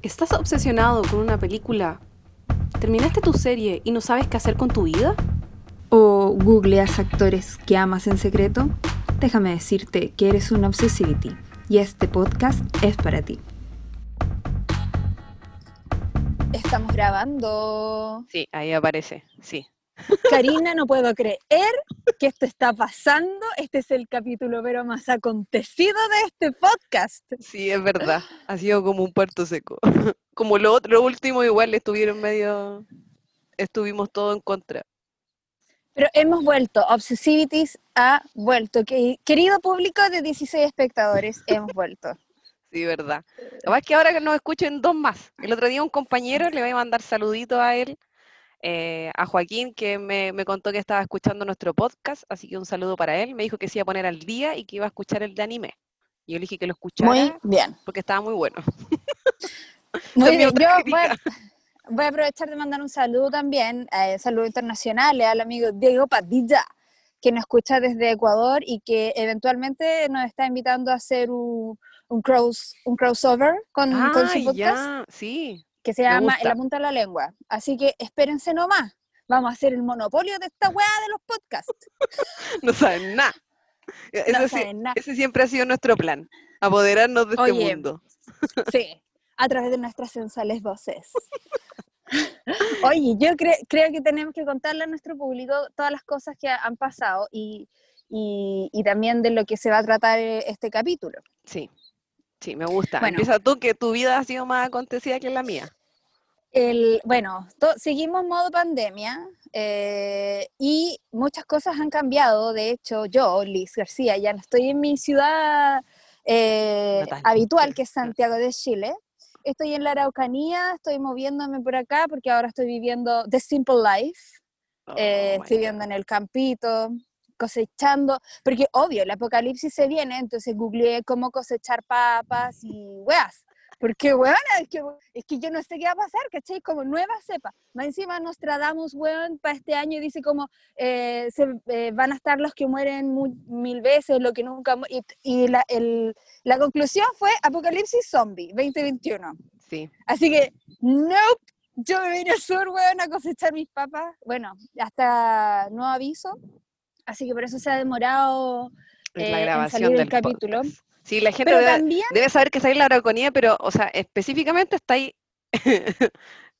¿Estás obsesionado con una película? ¿Terminaste tu serie y no sabes qué hacer con tu vida? ¿O googleas actores que amas en secreto? Déjame decirte que eres una obsessivity y este podcast es para ti. Estamos grabando. Sí, ahí aparece, sí. Karina, no puedo creer que esto está pasando. Este es el capítulo pero más acontecido de este podcast. Sí, es verdad. Ha sido como un puerto seco. Como lo, otro, lo último igual estuvieron medio... Estuvimos todo en contra. Pero hemos vuelto. Obsessivities ha vuelto. Que- Querido público de 16 espectadores, hemos vuelto. Sí, verdad. Además que ahora que nos escuchen dos más. El otro día un compañero, le voy a mandar saluditos a él, eh, a Joaquín, que me, me contó que estaba escuchando nuestro podcast, así que un saludo para él. Me dijo que se iba a poner al día y que iba a escuchar el de anime. Y yo le dije que lo escuchara Muy bien. porque estaba muy bueno. Muy bien. Yo voy a, autocrítica. voy a aprovechar de mandar un saludo también, eh, saludo internacional al amigo Diego Padilla, que nos escucha desde Ecuador y que eventualmente nos está invitando a hacer un, un, cross, un crossover con, con su Ah, podcast. ya, sí. Que se llama En la punta de la lengua. Así que espérense nomás. Vamos a hacer el monopolio de esta weá de los podcasts. No saben nada. Ese, No saben nada. ese siempre ha sido nuestro plan, apoderarnos de este mundo. Sí, a través de nuestras sensuales voces. Oye, yo cre- creo que tenemos que contarle a nuestro público todas las cosas que han pasado y, y- y también de lo que se va a tratar eh, este capítulo. Sí, sí, me gusta. Bueno. Empieza tú, que tu vida ha sido más acontecida que la mía. El, bueno, to- seguimos modo pandemia eh, y muchas cosas han cambiado. De hecho, yo, Liz García, ya no estoy en mi ciudad eh, habitual, que es Santiago de Chile. Estoy en la Araucanía, estoy moviéndome por acá porque ahora estoy viviendo The Simple Life. Oh, eh, my estoy viviendo en el campito, cosechando, porque obvio, el apocalipsis se viene, entonces googleé cómo cosechar papas y weas. Porque, weón, es que, es que yo no sé qué va a pasar, ¿cachai? Como nueva cepa. Más encima Nostradamus, weón, para este año dice como eh, se, eh, van a estar los que mueren mu- mil veces, lo que nunca... Y, y la, el- la conclusión fue Apocalipsis Zombie 2021. Sí, Así que, nope, yo me vine al sur, weón, a cosechar mis papas. Bueno, hasta no aviso. Así que por eso se ha demorado eh, la en grabación salir el del capítulo. podcast. Sí, la gente debe, también, debe saber que está ahí en la Araucanía, pero, o sea, específicamente está ahí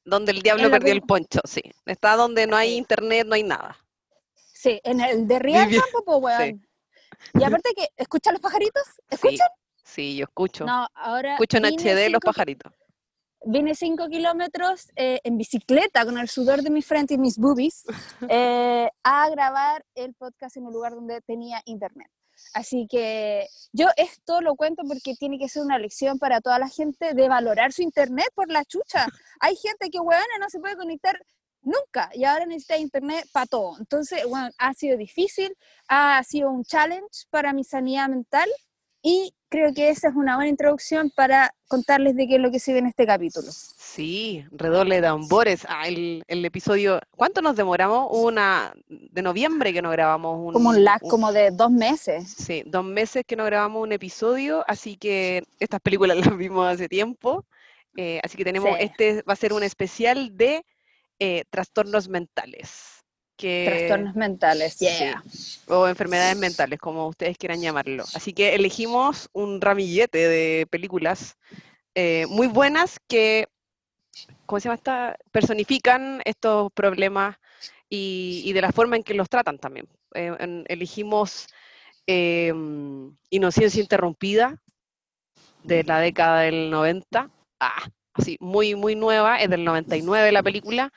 donde el diablo perdió el poncho, sí. Está donde no hay internet, no hay nada. sí, en el de Real Campo, pues, weón. Y aparte que, ¿escuchan los pajaritos? ¿Escuchan? sí, yo escucho. No, ahora escucho en HD los cinco pajaritos. Vine 5 kilómetros eh, en bicicleta con el sudor de mi frente y mis boobies eh, a grabar el podcast en un lugar donde tenía internet. Así que yo esto lo cuento porque tiene que ser una lección para toda la gente de valorar su internet por la chucha. Hay gente que, weón, no se puede conectar nunca y ahora necesita internet para todo. Entonces, bueno, ha sido difícil, ha sido un challenge para mi sanidad mental y creo que esa es una buena introducción para contarles de qué es lo que se ve en este capítulo. Sí, redoble de tambores. Ah, el, el episodio. ¿Cuánto nos demoramos? Una de noviembre que no grabamos un. Como un lag un- como de dos meses. Sí, dos meses que no grabamos un episodio, así que estas películas las vimos hace tiempo. eh, así que tenemos, Sí. este va a ser un especial de eh, trastornos mentales. Que, Trastornos mentales, sí, o enfermedades mentales, como ustedes quieran llamarlo. Así que elegimos un ramillete de películas eh, muy buenas que, ¿cómo se llama esta? Personifican estos problemas y, y de la forma en que los tratan también. Eh, en- elegimos eh, Inocencia Interrumpida de la década del 90. Ah, así, muy, muy nueva, es del 99 la película.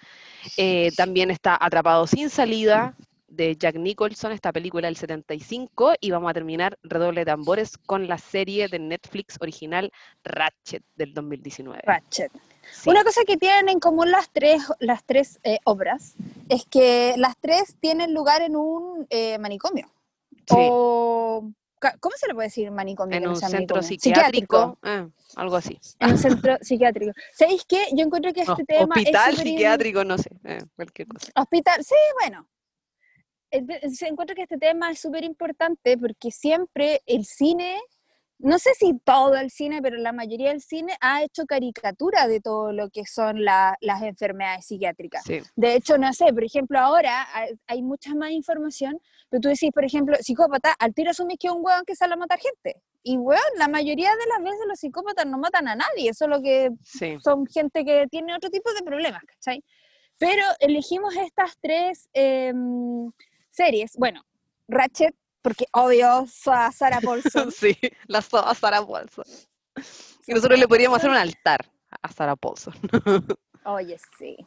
Eh, también está Atrapado sin salida de Jack Nicholson, esta película del 75, y vamos a terminar redoble de tambores con la serie de Netflix original Ratchet del 2019. Ratchet. Sí, Una cosa que tienen en común las tres, las tres eh, obras es que las tres tienen lugar en un eh, manicomio. sí, O, ¿Cómo se le puede decir manicomio? en no un sea centro manicomio? psiquiátrico, eh, algo así. En un centro psiquiátrico. ¿Sabéis qué? Yo encuentro que No, este tema hospital es in- psiquiátrico, no sé, eh, cualquier cosa. Hospital, sí, bueno. Eh, se encuentro que este tema es súper importante porque siempre el cine no sé si todo el cine, pero la mayoría del cine ha hecho caricatura de todo lo que son la- las enfermedades psiquiátricas. Sí, De hecho, no sé, por ejemplo, ahora hay, hay mucha más información, pero tú decís, por ejemplo, psicópata, al tiro asumís que es un hueón que sale a matar gente. Y weón, la mayoría de las veces los psicópatas no matan a nadie, solo que sí. son gente que tiene otro tipo de problemas, ¿cachai? Pero elegimos estas tres em, series. Bueno, Ratchet, porque obvio, Sa- Sarah Paulson. Sí, la so- a Sarah Paulson. Y nosotros le podríamos hacer un altar a Sarah Paulson. Oye, sí.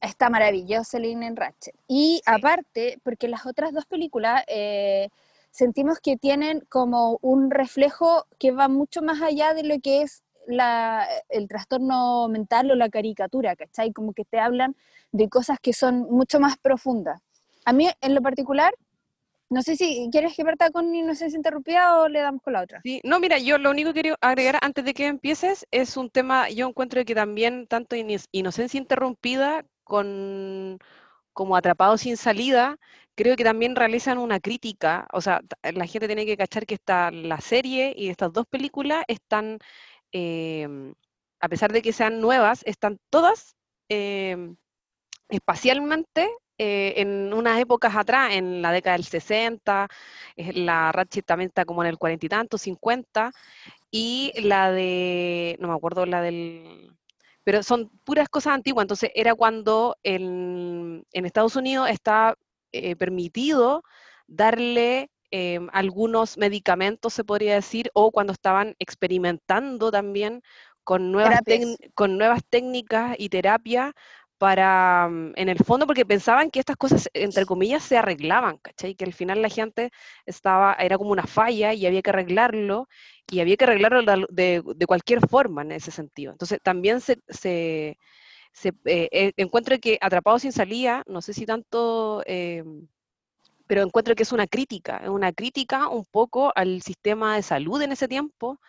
Está maravilloso el en Ratchet. Y aparte, porque las otras dos películas eh, sentimos que tienen como un reflejo que va mucho más allá de lo que es la, el trastorno mental o la caricatura, ¿cachai? Como que te hablan de cosas que son mucho más profundas. A mí, en lo particular, no sé si quieres que parta con Inocencia Interrumpida o le damos con la otra. Sí, no, mira, yo lo único que quiero agregar antes de que empieces es un tema, yo encuentro que también tanto Inocencia Interrumpida con como Atrapado sin salida, creo que también realizan una crítica, o sea, la gente tiene que cachar que está la serie y estas dos películas están, em, a pesar de que sean nuevas, están todas em, espacialmente eh, en unas épocas atrás, en la década del 60, eh, la Ratchet también está como en el cuarenta y tanto, 50, y la de, no me acuerdo, la del, pero son puras cosas antiguas, entonces era cuando en, en Estados Unidos está eh, permitido darle eh, algunos medicamentos, se podría decir, o cuando estaban experimentando también con nuevas, con nuevas técnicas y terapias para, mm, en el fondo, porque pensaban que estas cosas, entre comillas, se arreglaban, ¿cachai? Que al final la gente estaba, era como una falla y había que arreglarlo, y había que arreglarlo de, de- cualquier forma en ese sentido. Entonces, también se, se, se, eh, eh, encuentro que Atrapado sin salida, no sé si tanto, eh, pero encuentro que es una crítica, es una crítica un poco al sistema de salud en ese tiempo,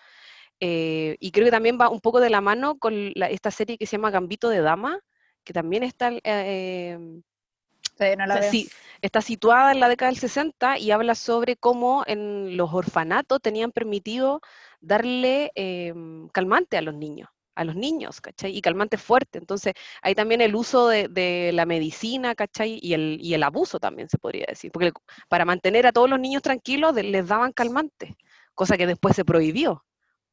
y creo que también va un poco de la mano con la- esta serie que se llama Gambito de Dama, que también está, eh, Todavía no la sí, está situada en la década del 60 y habla sobre cómo en los orfanatos tenían permitido darle em, calmante a los niños, a los niños, ¿cachai? Y calmante fuerte. Entonces, hay también el uso de, de la medicina, ¿cachai? Y el, y el abuso también se podría decir, porque para mantener a todos los niños tranquilos les daban calmante, cosa que después se prohibió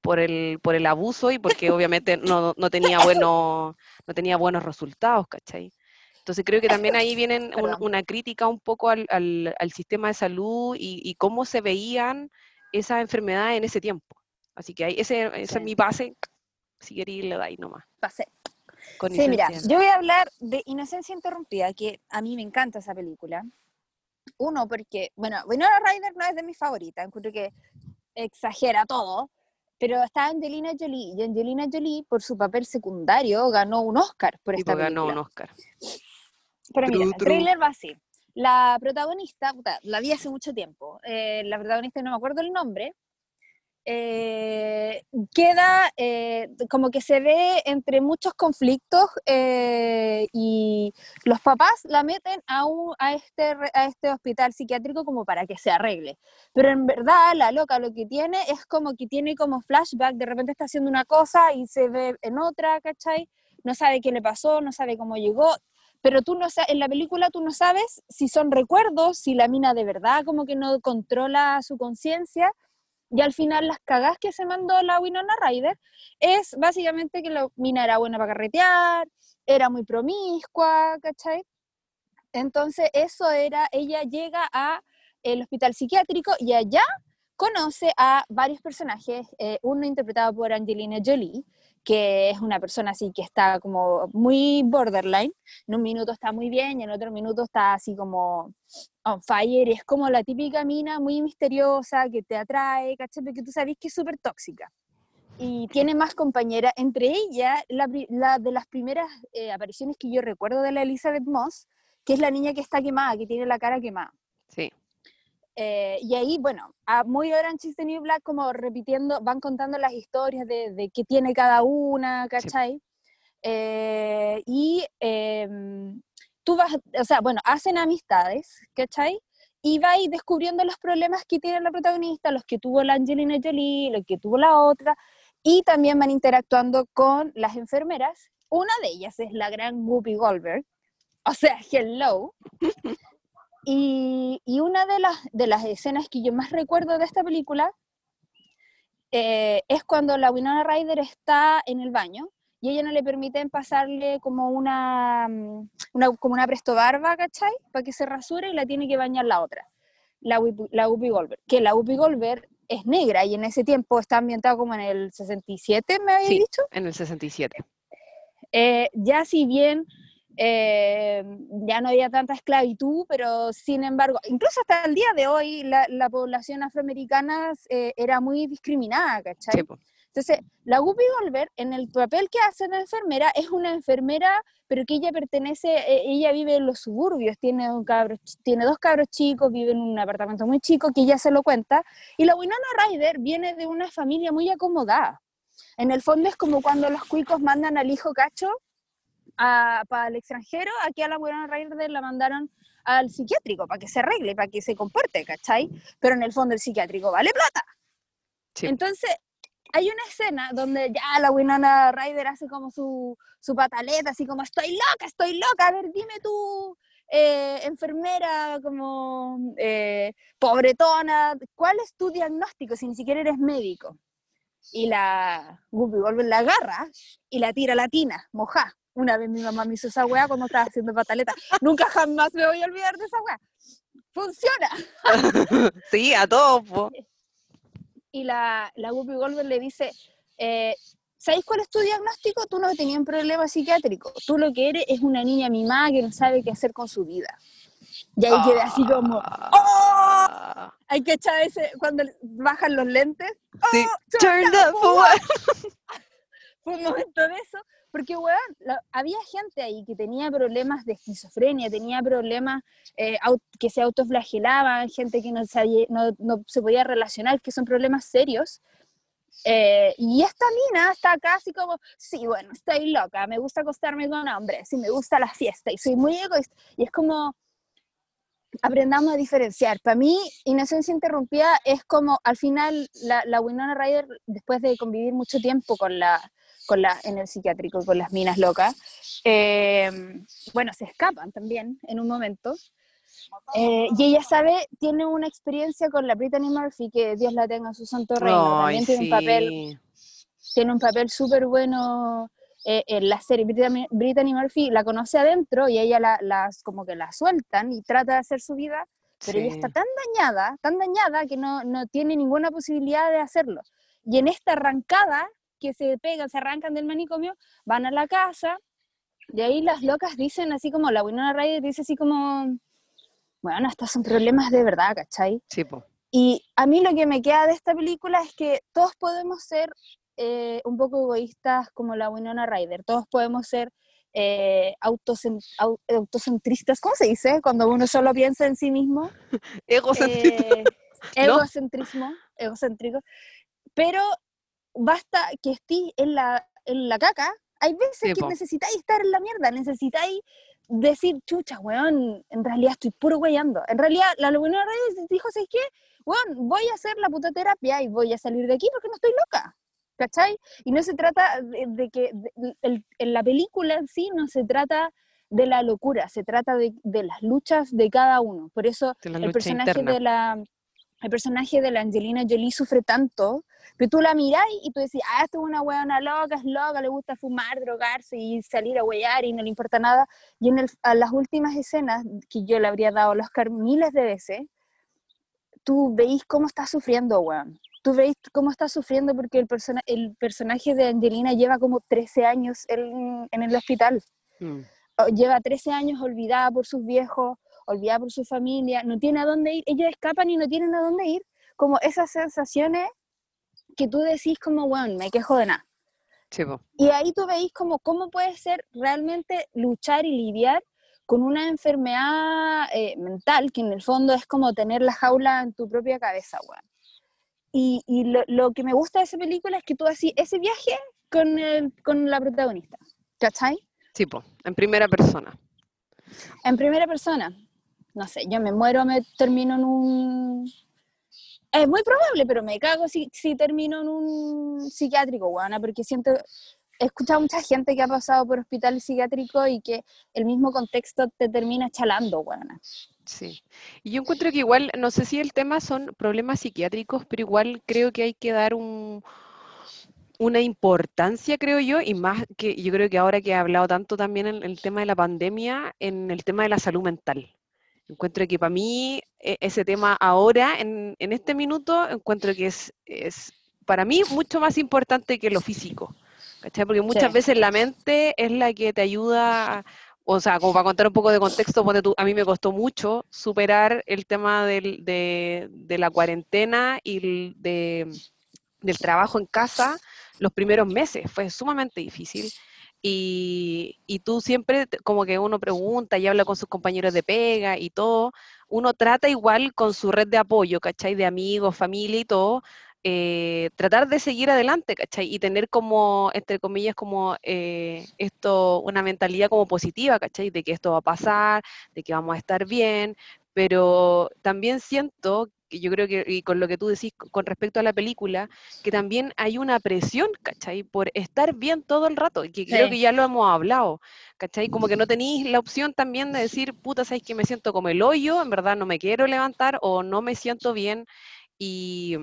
por el, por el abuso y porque obviamente no, no tenía bueno, no tenía buenos resultados, ¿cachai? Entonces creo que también ahí un- Perdón. una crítica un poco al, al- al sistema de salud y, y cómo se veían esas enfermedades en ese tiempo. Así que ahí, ese, Sí. es mi base, si queréis le dais nomás. Con Sí, mira, yo voy a hablar de Inocencia Interrumpida, que a mí me encanta esa película. Uno, porque, bueno, Winona Ryder no es de mis favoritas, encuentro que exagera todo, pero está Angelina Jolie, y Angelina Jolie, por su papel secundario, ganó un Oscar por esta pues, ganó película. un Oscar. Pero mira, el trailer va así. La protagonista, la vi hace mucho tiempo, eh, la protagonista no me acuerdo el nombre, eh, queda eh, como que se ve entre muchos conflictos eh, y los papás la meten a, un, a, este, a este hospital psiquiátrico como para que se arregle. Pero en verdad la loca lo que tiene es como que tiene como flashback, de repente está haciendo una cosa y se ve en otra, ¿cachai? No sabe qué le pasó, no sabe cómo llegó, pero tú no en la película tú no sabes si son recuerdos, si la mina de verdad como que no controla su conciencia, y al final las cagás que se mandó la Winona Ryder es básicamente que la mina era buena para carretear, era muy promiscua, ¿cachai? Entonces eso era, ella llega a el hospital psiquiátrico y allá conoce a varios personajes, eh, uno interpretado por Angelina Jolie, que es una persona así que está como muy borderline, en un minuto está muy bien y en otro minuto está así como on fire, es como la típica mina muy misteriosa que te atrae, ¿cachai? Porque tú sabes que es súper tóxica. Y tiene más compañeras, entre ellas, la, de las primeras eh, apariciones que yo recuerdo de la Elizabeth Moss, que es la niña que está quemada, que tiene la cara quemada. Sí, Eh, y ahí, bueno, a muy Orange is the New Black, como repitiendo, van contando las historias de, de qué tiene cada una, ¿cachai? Eh, y em, tú vas, o sea, bueno, hacen amistades, ¿cachai? y va ahí descubriendo los problemas que tiene la protagonista, los que tuvo la Angelina Jolie, los que tuvo la otra, y también van interactuando con las enfermeras. Una de ellas es la gran Whoopi Goldberg, o sea, hello. Y, y una de las, de las escenas que yo más recuerdo de esta película eh, es cuando la Winona Ryder está en el baño y ella no le permiten pasarle como una, mm, una, como una presto barba, ¿cachai? Para que se rasure y la tiene que bañar la otra, la la Whoopi Goldberg. Que la Whoopi Goldberg es negra y en ese tiempo está ambientado como en el 67, me había Sí. dicho. En el 67. Eh, ya si bien eh, ya no había tanta esclavitud, pero sin embargo, incluso hasta el día de hoy la, la población afroamericana eh, era muy discriminada, ¿cachai? Sí. Entonces, la Whoopi Goldberg, en el papel que hace de enfermera, es una enfermera, pero que ella pertenece, eh, ella vive en los suburbios, tiene, un cabro, tiene dos cabros chicos, vive en un apartamento muy chico, que ella se lo cuenta, y la Winona Ryder viene de una familia muy acomodada. En el fondo es como cuando los cuicos mandan al hijo cacho para el extranjero, aquí a la Winona Ryder la mandaron al psiquiátrico para que se arregle, para que se comporte, ¿cachai? Pero en el fondo el psiquiátrico vale plata. Sí. Entonces, hay una escena donde ya la Winona Ryder hace como su, su pataleta, así como, estoy loca, estoy loca, a ver, dime tú, eh, enfermera, como eh, pobretona, ¿cuál es tu diagnóstico si ni siquiera eres médico? Y la Whoopi Goldberg la agarra y la tira a la tina, moja. Una vez mi mamá me hizo esa weá cuando estaba haciendo pataleta. Nunca jamás me voy a olvidar de esa weá. Funciona. sí, a todos, po. y la, la Whoopi Goldberg le dice, eh, ¿sabéis cuál es tu diagnóstico? Tú no tenías un problema psiquiátrico, tú lo que eres es una niña mimada que no sabe qué hacer con su vida. Y ahí quedé así como, ¡oh! Ah, Hay que echar ese, cuando bajan los lentes, Sí. ¡oh! Turn down up what? Fue un momento de eso, porque, weón, la- había gente ahí que tenía problemas de esquizofrenia, tenía problemas eh, que se autoflagelaban, gente que no, se podía relacionar, que son problemas serios. Eh, y esta mina está acá así como, sí, bueno, estoy loca, me gusta acostarme con hombres, y me gusta la fiesta, y soy muy egoísta. Y es como, aprendamos a diferenciar. Para mí, Inocencia Interrumpida es como, al final, la, la Winona Ryder, después de convivir mucho tiempo con la, con la, en el psiquiátrico, con las minas locas, eh, bueno, se escapan también en un momento. Eh, y ella sabe, tiene una experiencia con la Brittany Murphy, que Dios la tenga en su santo reino. Ay, También tiene un papel sí. tiene un papel súper bueno eh, en la serie. Brittany, Brittany Murphy la conoce adentro y ella la, las como que la sueltan y trata de hacer su vida, pero ella Sí. está tan dañada, tan dañada que no, no tiene ninguna posibilidad de hacerlo. Y en esta arrancada que se pegan, se arrancan del manicomio, van a la casa y ahí las locas dicen así como, la Winona Ryder dice así como, bueno, estos son problemas de verdad, ¿cachai? Sí, po. Y a mí lo que me queda de esta película es que todos podemos ser eh, un poco egoístas como la Winona Ryder, todos podemos ser eh, autocen- au- autocentristas, ¿cómo se dice? Cuando uno solo piensa en sí mismo. Egocentrismo. Eh, egocentrismo, egocéntrico. Pero basta que estés en la, en la caca. Hay veces Sí, que po. necesitáis estar en la mierda, necesitáis decir, chucha, weón, en realidad estoy puro weyando. En realidad, la Winona Ryder dijo, ¿sabes qué? Weón, voy a hacer la puta terapia y voy a salir de aquí porque no estoy loca. ¿Cachai? Y no se trata de, de que de- el- en la película en sí no se trata de la locura, se trata de, de las luchas de cada uno. Por eso De el personaje interna. de la el personaje de la Angelina Jolie sufre tanto que tú la mirás y tú decís, ah, esta es una weona loca, es loca, le gusta fumar, drogarse y salir a huear y no le importa nada. Y en el- a las últimas escenas, que yo le habría dado al Oscar miles de veces, tú veis cómo está sufriendo, weón. Tú veis cómo está sufriendo porque el, persona, el personaje de Angelina lleva como 13 años en, en el hospital Mm. lleva 13 años olvidada por sus viejos, olvidada por su familia, no tiene a dónde ir, ellos escapan y no tienen a dónde ir, como esas sensaciones que tú decís como, bueno, me quejo de nada. Sí. Y ahí tú veis como cómo puede ser realmente luchar y lidiar con una enfermedad eh, mental, que en el fondo es como tener la jaula en tu propia cabeza, weón. Y, y lo, lo que me gusta de esa película es que tú haces ese viaje con, el, con la protagonista, ¿cachai? Sí, po. En primera persona. En primera persona. No sé, yo me muero, me termino en un... Es muy probable, pero me cago si, si termino en un psiquiátrico, weona, porque siento, he escuchado a mucha gente que ha pasado por hospital psiquiátrico y que el mismo contexto te termina chalando, weona. Sí. Y yo encuentro que igual, no sé si el tema son problemas psiquiátricos, pero igual creo que hay que dar un, una importancia, creo yo, y más que yo creo que ahora que he hablado tanto también en el tema de la pandemia, en el tema de la salud mental. Encuentro que para mí e- ese tema ahora, en, en este minuto, encuentro que es, es para mí mucho más importante que lo físico. ¿cachai? Porque muchas Sí. veces la mente es la que te ayuda, a- o sea, como para contar un poco de contexto, tú, a mí me costó mucho superar el tema del- de, de la cuarentena y de, del trabajo en casa los primeros meses. Fue sumamente difícil. Y, y tú siempre, como que uno pregunta y habla con sus compañeros de pega y todo, uno trata igual con su red de apoyo, ¿cachai? De amigos, familia y todo, eh, tratar de seguir adelante, ¿cachai? Y tener como, entre comillas, como eh, esto, una mentalidad como positiva, ¿cachai? De que esto va a pasar, de que vamos a estar bien, pero también siento, que yo creo que, y con lo que tú decís con respecto a la película, que también hay una presión, ¿cachai? Por estar bien todo el rato, y que creo que ya lo hemos hablado, ¿cachai? Como que no tenéis la opción también de decir, puta, ¿sabes que me siento como el hoyo? En verdad no me quiero levantar o no me siento bien, y...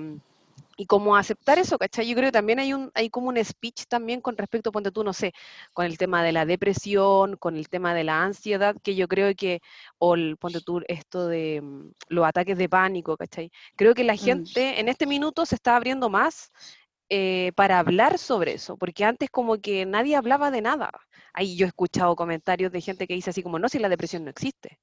mm, y como aceptar eso, ¿cachai? Yo creo que también hay un, hay como un speech también con respecto, ponte tú, no sé, con el tema de la depresión, con el tema de la ansiedad, que yo creo que, o el, ponte tú, esto de mm, los ataques de pánico, ¿cachai? Creo que la gente en este minuto se está abriendo más eh, para hablar sobre eso, porque antes como que nadie hablaba de nada. Ahí yo he escuchado comentarios de gente que dice así como, no, si la depresión no existe.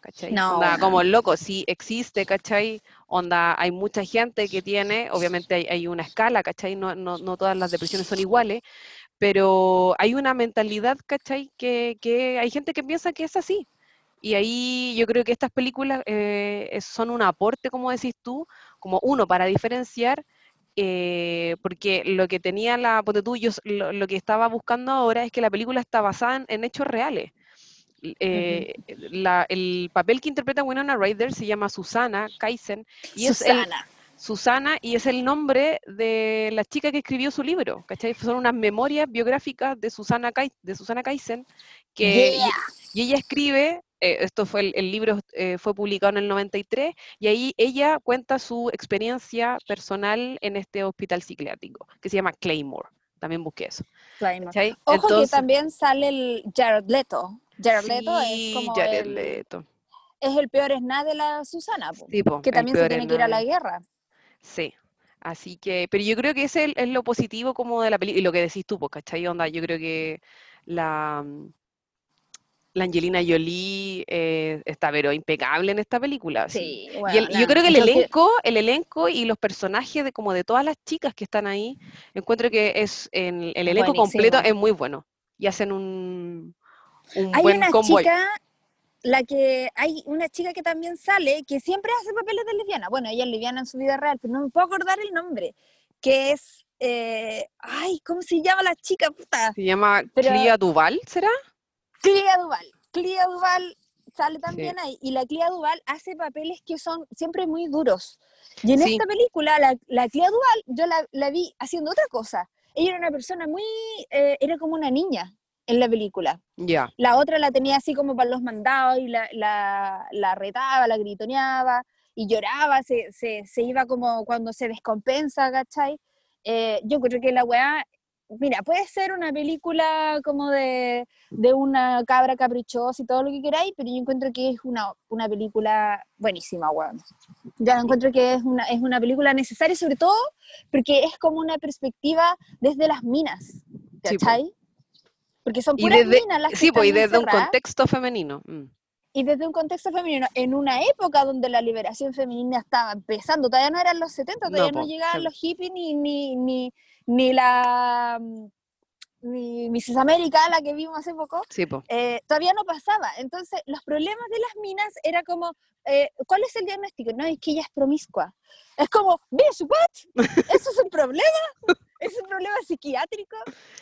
¿Cachai? No, Onda, como loco, sí existe, ¿cachai? Onda, hay mucha gente que tiene, obviamente hay, hay una escala, ¿cachai? No, no, no todas las depresiones son iguales, pero hay una mentalidad, ¿cachai? Que, que hay gente que piensa que es así. Y ahí yo creo que estas películas eh, son un aporte, como decís tú, como uno, para diferenciar, eh, porque lo que tenía la, ponte tú, yo lo, lo que estaba buscando ahora es que la película está basada en, en hechos reales. Eh, la- el papel que interpreta Winona Ryder se llama Susana Kaisen y es el, Susana. Susana y es el nombre de la chica que escribió su libro, ¿cachai? Son unas memorias biográficas de Susana, Kai- de Susana Kaisen que, y- Yeah. y, ella escribe, eh, esto fue el, el libro eh, fue publicado en el 93 y ahí ella cuenta su experiencia personal en este hospital psiquiátrico que se llama Claymore. También busqué eso. Claymore. Ojo Entonces- que también sale el Jared Leto. Jared Leto es como Jared el, Leto. es el peor es nada de la Susana, po, Sí, po, que también se tiene que ir a la guerra. Sí, así que, pero yo creo que ese es, lo positivo como de la película, y lo que decís tú, pues, ¿cachai? Onda, yo creo que la, mm, la Angelina Jolie eh, está pero impecable en esta película. Sí, Y, el- y yo creo que el que- elenco, el elenco y los personajes de como de todas las chicas que están ahí, encuentro que es en, el elenco completo es muy bueno. Y hacen un, un Hay buen una convoy. chica, la que hay una chica que también sale, que siempre hace papeles de lesbiana. Bueno, ella es lesbiana en su vida real, pero no me puedo acordar el nombre. Que es, eh, ay, ¿cómo se llama la chica? Puta. Se llama Pero- Clea Duval, ¿será? Clea Duval. Clea Duval sale también ahí. Y la Clea Duval hace papeles que son siempre muy duros. Y en Sí. esta película, la, la Clea Duval, yo la, la vi haciendo otra cosa. Ella era una persona muy, eh, era como una niña en la película. Ya. La otra la tenía así como para los mandados y la, la, la retaba, la gritoneaba y lloraba, se, se, se iba como cuando se descompensa, ¿cachai? Eh, yo creo que la weá, mira, puede ser una película como de, de una cabra caprichosa y todo lo que queráis, pero yo encuentro que es una, una película buenísima, weón. Ya encuentro que es una, es una película necesaria, sobre todo porque es como una perspectiva desde las minas, Sí. ¿cachai? Porque son Y puras desde, minas las que sí, pues, y desde un contexto femenino. mm. y desde un contexto femenino, en una época donde la liberación femenina estaba empezando, todavía no eran los 70, todavía no, po, llegaban sí. los hippies ni, ni, ni, ni la mm, ni Mrs. América, la que vimos hace poco, Sí, pues. eh, todavía no pasaba. Entonces, los problemas de las minas era como, eh, ¿cuál es el diagnóstico? No, es que ella es promiscua. Es como, ¿bitch, what? ¿Eso es un problema? ¿Es un problema psiquiátrico?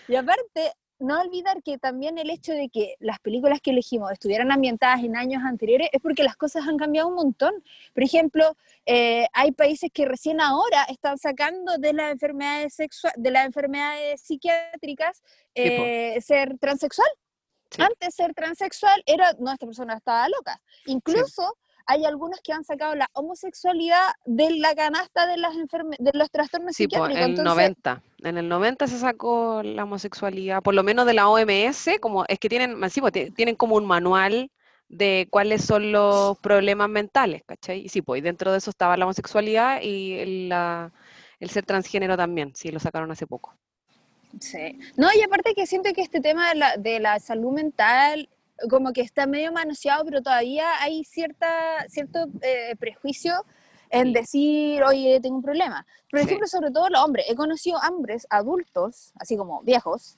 Y aparte, no olvidar que también el hecho de que las películas que elegimos estuvieran ambientadas en años anteriores es porque las cosas han cambiado un montón. Por ejemplo, eh, hay países que recién ahora están sacando de las enfermedades sexuales, de las enfermedades psiquiátricas, eh, ser transexual. Antes ser transexual era, no, esta persona estaba loca. Incluso hay algunos que han sacado la homosexualidad de la canasta de, las de los trastornos sí, psiquiátricos. en el 90. En el 90 se sacó la homosexualidad, por lo menos de la OMS, como es que tienen, sí, tienen como un manual de cuáles son los problemas mentales, ¿cachai? Y sí, pues dentro de eso estaba la homosexualidad y el, el ser transgénero también, sí, lo sacaron hace poco. Sí. No, y aparte que siento que este tema de la, de la salud mental como que está medio manoseado, pero todavía hay cierta, cierto eh, prejuicio en decir, oye, tengo un problema. Por ejemplo, sobre todo los hombres. He conocido hombres adultos, así como viejos,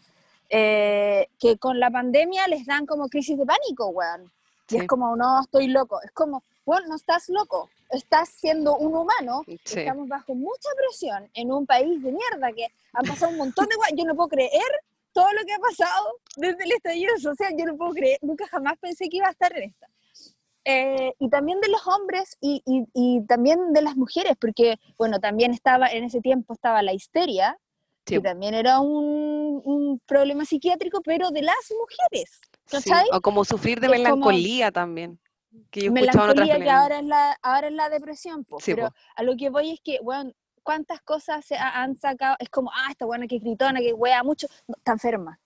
eh, que con la pandemia les dan como crisis de pánico, weón. Y es como, no, estoy loco. Es como, bueno, no estás loco, estás siendo un humano. Estamos bajo mucha presión en un país de mierda que han pasado un montón de... Yo no puedo creer todo lo que ha pasado desde el estallido social, yo no puedo creer, nunca jamás pensé que iba a estar en esta. Eh, y también de los hombres y, y, también de las mujeres, porque, bueno, también estaba, en ese tiempo estaba la histeria, que también era un, un, problema psiquiátrico, pero de las mujeres. O como sufrir de melancolía también. Que yo melancolía que ahora es la, ahora es la depresión, pero a lo que voy es que, bueno, cuántas cosas se han sacado, es como, ah, esta buena que gritona, que wea mucho, está enferma,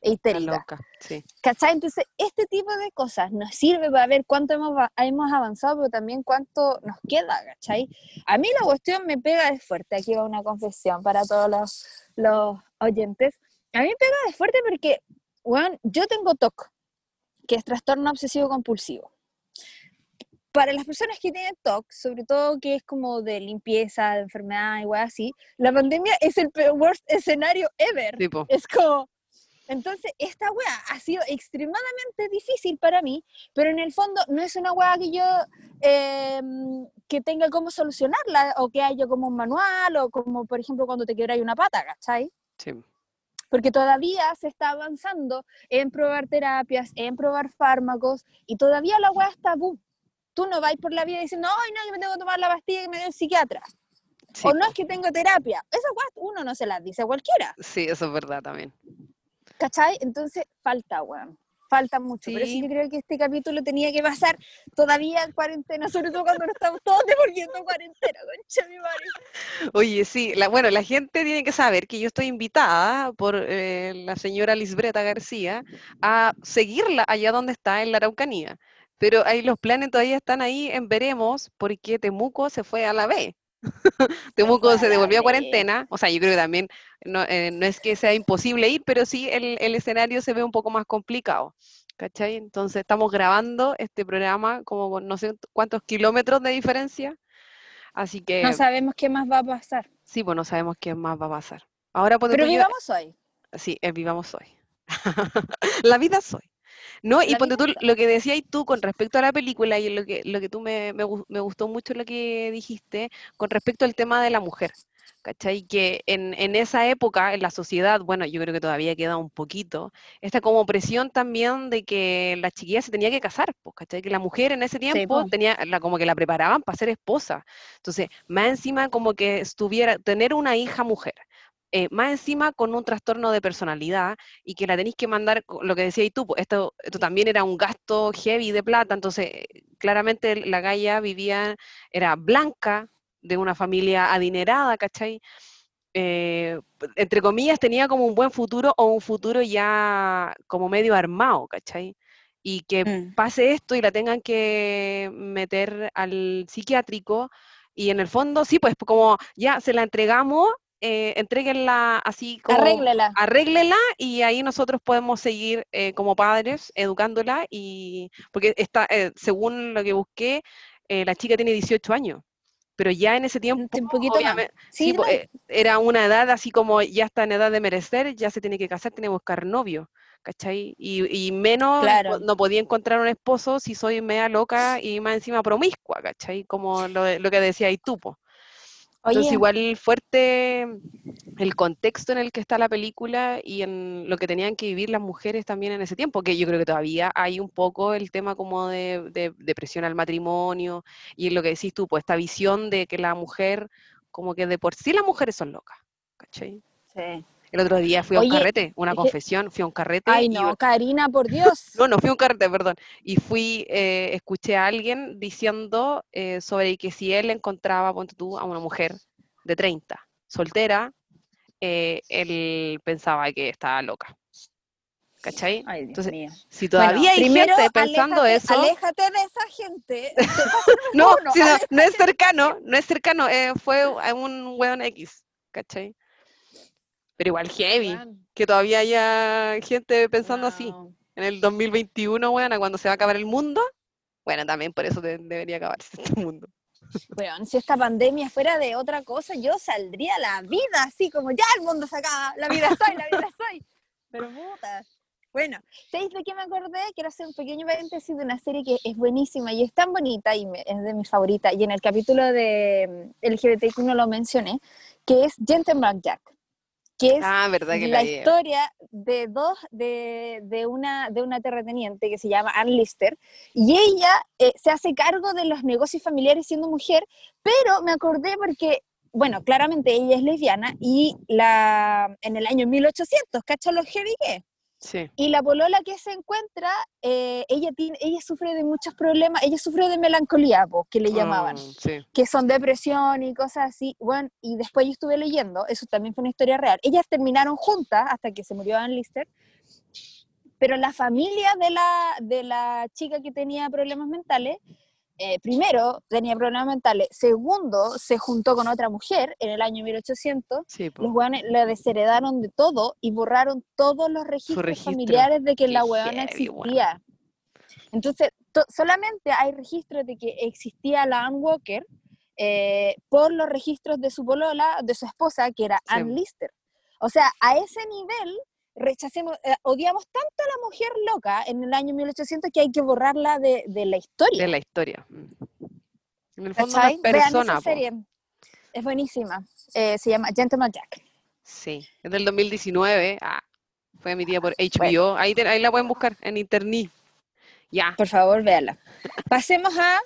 e histérica. Loca, sí. ¿Cachai? Entonces, este tipo de cosas nos sirve para ver cuánto hemos, hemos avanzado, pero también cuánto nos queda, ¿cachai? A mí la cuestión me pega de fuerte, aquí va una confesión para todos los, los oyentes. A mí me pega de fuerte porque, bueno, yo tengo TOC, que es trastorno obsesivo compulsivo para las personas que tienen TOC, sobre todo que es como de limpieza, de enfermedad, igual así, la pandemia es el worst escenario ever. Es como, entonces, esta weá ha sido extremadamente difícil para mí, pero en el fondo no es una weá que yo em, que tenga cómo solucionarla o que haya como un manual o como, por ejemplo, cuando te quebráis una pata, ¿cachai? Sí. Porque todavía se está avanzando en probar terapias, en probar fármacos y todavía la weá está boom tú no vais por la vida diciendo, ay, no, que me tengo que tomar la pastilla que me dio el psiquiatra. o no es que tengo terapia. Esas cosas uno no se las dice a cualquiera. Sí, eso es verdad también. ¿Cachai? Entonces, falta, weón. Falta mucho. Pero sí yo creo que este capítulo tenía que pasar todavía en cuarentena, sobre todo cuando no estamos todos devolviendo cuarentena, concha mi madre. Oye, sí, la, bueno, la gente tiene que saber que yo estoy invitada por eh, la señora Lisbreta García a seguirla allá donde está, en la Araucanía. Pero ahí los planes todavía están ahí en veremos porque Temuco se fue a la B. Temuco se devolvió a cuarentena, o sea, yo creo que también no, eh, no es que sea imposible ir, pero sí el, el, escenario se ve un poco más complicado, ¿cachai? Entonces estamos grabando este programa como con no sé cuántos kilómetros de diferencia, así que... No sabemos qué más va a pasar. Sí, pues no sabemos qué más va a pasar. Ahora Pero vivamos hoy. Sí, eh, vivamos hoy. la vida es hoy. No, y ponte tú lo que decías tú con respecto a la película y lo que, lo que tú me, me, gustó mucho lo que dijiste con respecto al tema de la mujer. ¿Cachai? Que en, en, esa época, en la sociedad, bueno, yo creo que todavía queda un poquito, esta como presión también de que la chiquilla se tenía que casar, pues, ¿cachai? Que la mujer en ese tiempo tenía, la, como que la preparaban para ser esposa. Entonces, más encima como que estuviera, tener una hija mujer, eh, más encima con un trastorno de personalidad y que la tenéis que mandar, lo que decías tú, esto, esto también era un gasto heavy de plata, entonces eh, claramente la Gaia vivía, era blanca, de una familia adinerada, ¿cachai? Eh, entre comillas, tenía como un buen futuro o un futuro ya como medio armado, ¿cachai? Y que mm. pase esto y la tengan que meter al psiquiátrico y en el fondo, sí, pues como ya se la entregamos eh, entreguenla así como... Arréglela. Arréglela y ahí nosotros podemos seguir eh, como padres educándola y... Porque está, eh, según lo que busqué, eh, la chica tiene 18 años pero ya en ese tiempo un poquito Sí, era una edad así como ya está en edad de merecer, ya se tiene que casar, tiene que buscar novio, ¿cachai? Y, y menos no podía encontrar un esposo si soy media loca y más encima promiscua, ¿cachai? Como lo, lo que decía Itupo. Entonces Oye, igual fuerte el contexto en el que está la película y en lo que tenían que vivir las mujeres también en ese tiempo, que yo creo que todavía hay un poco el tema como de, de, de presión al matrimonio y lo que decís tú, pues esta visión de que la mujer, como que de por sí las mujeres son locas, ¿cachai? sí. El otro día fui a un Oye, carrete, una confesión, fui a un carrete Ay, no, Karina, por Dios. no, no fui a un carrete, perdón. Y fui, eh, escuché a alguien diciendo eh, sobre que si él encontraba, ponte tú, a una mujer de 30, soltera, eh, él pensaba que estaba loca. ¿Cachai? Ay, Dios Entonces, mío. si todavía Bueno, hay primero, gente pensando aléjate- eso, Aléjate de esa gente. no, uno, si no, no es cercano, no es cercano, eh, fue a un weón X, ¿cachai? Pero igual heavy, que todavía haya gente pensando así. no. en el 2021, bueno, cuando se va a acabar el mundo, bueno, también por eso de- debería acabarse este mundo. Weón, si esta pandemia fuera de otra cosa, yo saldría a la vida así como ya el mundo se acaba, la vida soy, la vida soy. Pero puta. Bueno, ¿sabéis de qué me acordé? Quiero hacer un pequeño paréntesis de una serie que es buenísima y es tan bonita y me- es de mis favoritas. Y en el capítulo de mm, LGBTQ no lo mencioné, que es Gentleman Jack, que es Ah, verdad que la la historia de dos de, de una de una terrateniente que se llama Ann Lister y ella eh, se hace cargo de los negocios familiares siendo mujer pero me acordé porque bueno claramente ella es lesbiana y la en el año 1800 ¿cachai los heavy que? Sí, y la polola que se encuentra eh, ella tiene ella sufre de muchos problemas ella sufre de melancolía po, que le llamaban Mm, sí. que son depresión y cosas así. Bueno, y después yo estuve leyendo, eso también fue una historia real. Ellas terminaron juntas hasta que se murió Ann Lister, pero la familia de la, de la chica que tenía problemas mentales, eh, primero tenía problemas mentales, segundo se juntó con otra mujer en el año 1800. Sí, po. Los weones la desheredaron de todo y borraron todos los registros registro. familiares de que Qué la weón. existía. Entonces, to- solamente hay registros de que existía la Ann Walker eh, por los registros de su polola, de su esposa, que era Sí. Ann Lister. O sea, a ese nivel rechacemos, eh, odiamos tanto a la mujer loca en el año 1800 que hay que borrarla de, de la historia. de la historia. mm. En el fondo persona, esa serie. Es buenísima. Eh, se llama Gentleman Jack. Sí, es del 2019. Ah, fue emitida por HBO. Bueno. Ahí, te- ahí la pueden buscar en internet. Ya, Por favor, véanla. Pasemos a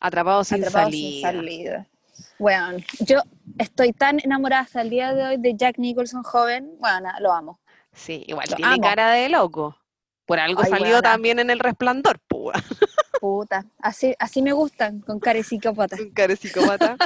Atrapados sin Atrapados sin salida. salida. Bueno, yo estoy tan enamorada hasta el día de hoy de Jack Nicholson joven. Bueno, lo amo. Sí, igual Lo tiene amo. cara de loco. Por algo Ay, salió también en El Resplandor, púa. Puta, así, así me gustan, con cara de psicópata. Un cara de psicópata.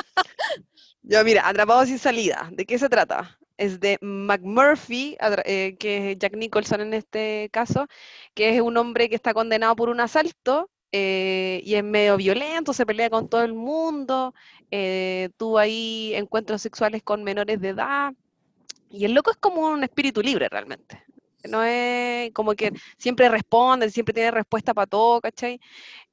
Ya, mira, Atrapados sin salida. ¿De qué se trata? Es de McMurphy, eh, que es Jack Nicholson en este caso, que es un hombre que está condenado por un asalto eh, y es medio violento, se pelea con todo el mundo, eh, tuvo ahí encuentros sexuales con menores de edad. Y el loco es como un espíritu libre realmente. No es como que siempre responde, siempre tiene respuesta para todo, ¿cachai?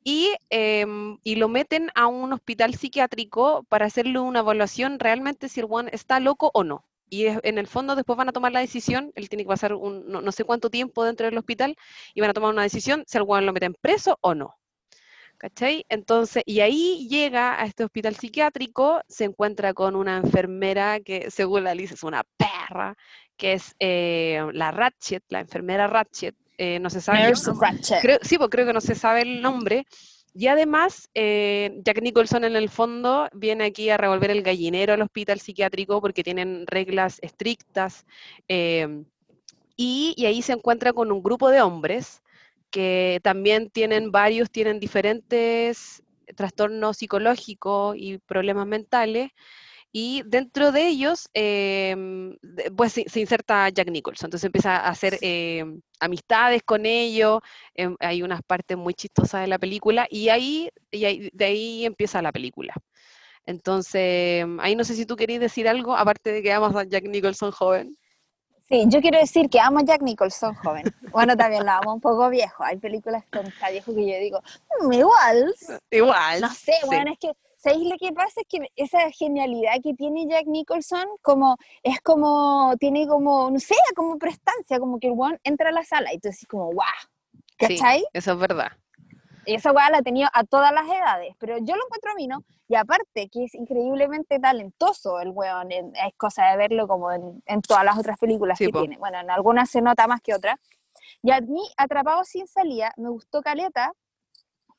Y, em, y lo meten a un hospital psiquiátrico para hacerle una evaluación realmente si el one está loco o no. Y en el fondo después van a tomar la decisión, él tiene que pasar un, no, sé cuánto tiempo dentro del hospital y van a tomar una decisión si al one lo meten preso o no. ¿Cachai? Entonces, y ahí llega a este hospital psiquiátrico, se encuentra con una enfermera que, según la Liz, es una perra, que es eh, la Ratchet, la enfermera Ratchet, eh, no se sabe. Nurse Ratchet. Creo- sí, pues creo que no se sabe el nombre. Y además, eh, Jack Nicholson en el fondo viene aquí a revolver el gallinero al hospital psiquiátrico porque tienen reglas estrictas. y, y ahí se encuentra con un grupo de hombres que también tienen varios, tienen diferentes trastornos psicológicos y problemas mentales. Y dentro de ellos, em, pues se, se inserta Jack Nicholson. Entonces empieza a hacer em, amistades con ellos. em, hay unas partes muy chistosas de la película. Y ahí, y ahí- de ahí empieza la película. Entonces, ahí no sé si tú querías decir algo, aparte de que amas a Jack Nicholson joven. Sí, yo quiero decir que amo a Jack Nicholson joven. Bueno, también lo amo un poco viejo. Hay películas con está viejo que yo digo, "Mm, igual. Igual. No sé, sí. bueno, es que, ¿sabéis lo que pasa? Es que esa genialidad que tiene Jack Nicholson, como, es como, tiene como, no sé, como prestancia, como que el one entra a la sala y tú decís como, Sí, ¿cachai? eso es verdad. Y esa weá la ha tenido a todas las edades, pero yo lo encuentro a mí, ¿no? Y aparte, que es increíblemente talentoso el weón, en- es cosa de verlo como en, en todas las otras películas Sí, que po. tiene. Bueno, en algunas se nota más que otras. Y a mí, Atrapado sin salida, me gustó Caleta,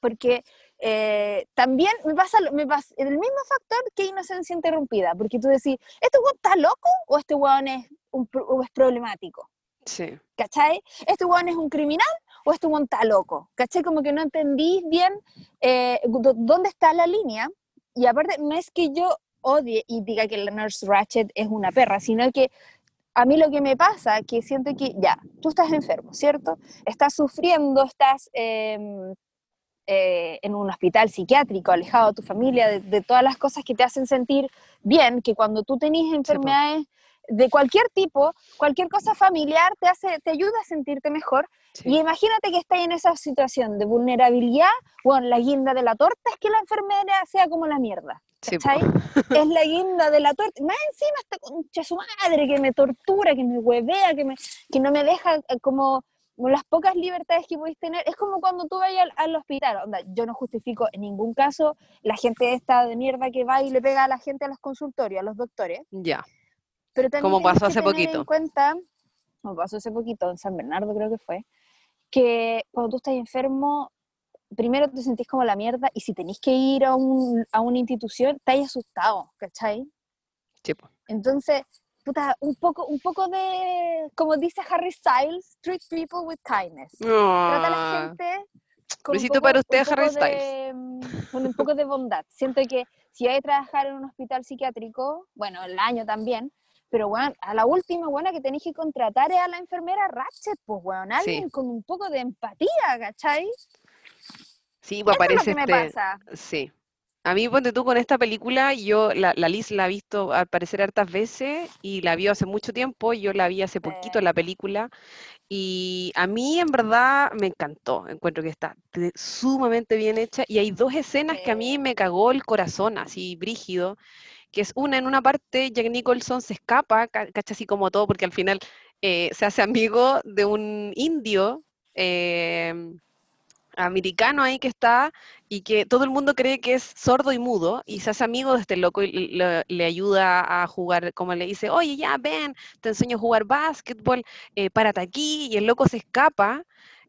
porque eh, también me pasa, me pasa el mismo factor que Inocencia Interrumpida, porque tú decís, ¿este weón está loco o este weón es, un, o es problemático? Sí. ¿cachai? ¿Este weón es un criminal o weón está loco? ¿Cachai? Como que no entendís bien eh, dó- dónde está la línea. Y aparte, no es que yo odie y diga que la Nurse Ratchet es una perra, sino que a mí lo que me pasa, que siento que ya, tú estás enfermo, ¿cierto? Estás sufriendo, estás em, eh, en un hospital psiquiátrico, alejado de tu familia, de, de todas las cosas que te hacen sentir bien, que cuando tú tenés enfermedades de cualquier tipo, cualquier cosa familiar te hace, te ayuda a sentirte mejor. sí. Y imagínate que estás en esa situación de vulnerabilidad, bueno, la guinda de la torta es que la enfermera sea como la mierda. Sí, es la guinda de la torta. Más encima esta concha su madre que me tortura, que me huevea, que, me, que no me deja eh, como, las pocas libertades que podéis tener. Es como cuando tú vayas al, al hospital. Onda, yo no justifico en ningún caso la gente esta de mierda que va y le pega a la gente a los consultorios, a los doctores. Ya. Pero también Como pasó hace poquito. en cuenta, como pasó hace poquito en San Bernardo creo que fue, que cuando tú estás enfermo, primero te sentís como la mierda y si tenés que ir a, un, a una institución, estás asustado, ¿cachai? Sí, po. Entonces, puta, un poco, un poco de, como dice Harry Styles, treat people with kindness. Trata a la Ah, gente con un besito poco- para un usted, poco Harry Styles. mm, con un poco de bondad. Siento que si hay que trabajar en un hospital psiquiátrico, bueno, el año también, pero bueno, a la última buena que tenéis que contratar es a la enfermera Ratchet, pues bueno, alguien Sí. con un poco de empatía, ¿cachai? Sí, pues Eso es lo aparece me este. pasa. Sí. A mí, ponte tú con esta película, yo, la, la Liz la ha visto al parecer hartas veces y la vio hace mucho tiempo, yo la vi hace poquito Eh. la película y a mí en verdad me encantó, encuentro que está sumamente bien hecha y hay dos escenas que a mí me cagó el corazón, así brígido, que es una, en una parte Jack Nicholson se escapa, ca- cacha así como todo, porque al final eh, se hace amigo de un indio. em, americano ahí que está y que todo el mundo cree que es sordo y mudo y se hace amigo de este loco y le, ayuda a jugar, como le dice, oye, ya ven, te enseño a jugar básquetbol, eh, párate aquí y el loco se escapa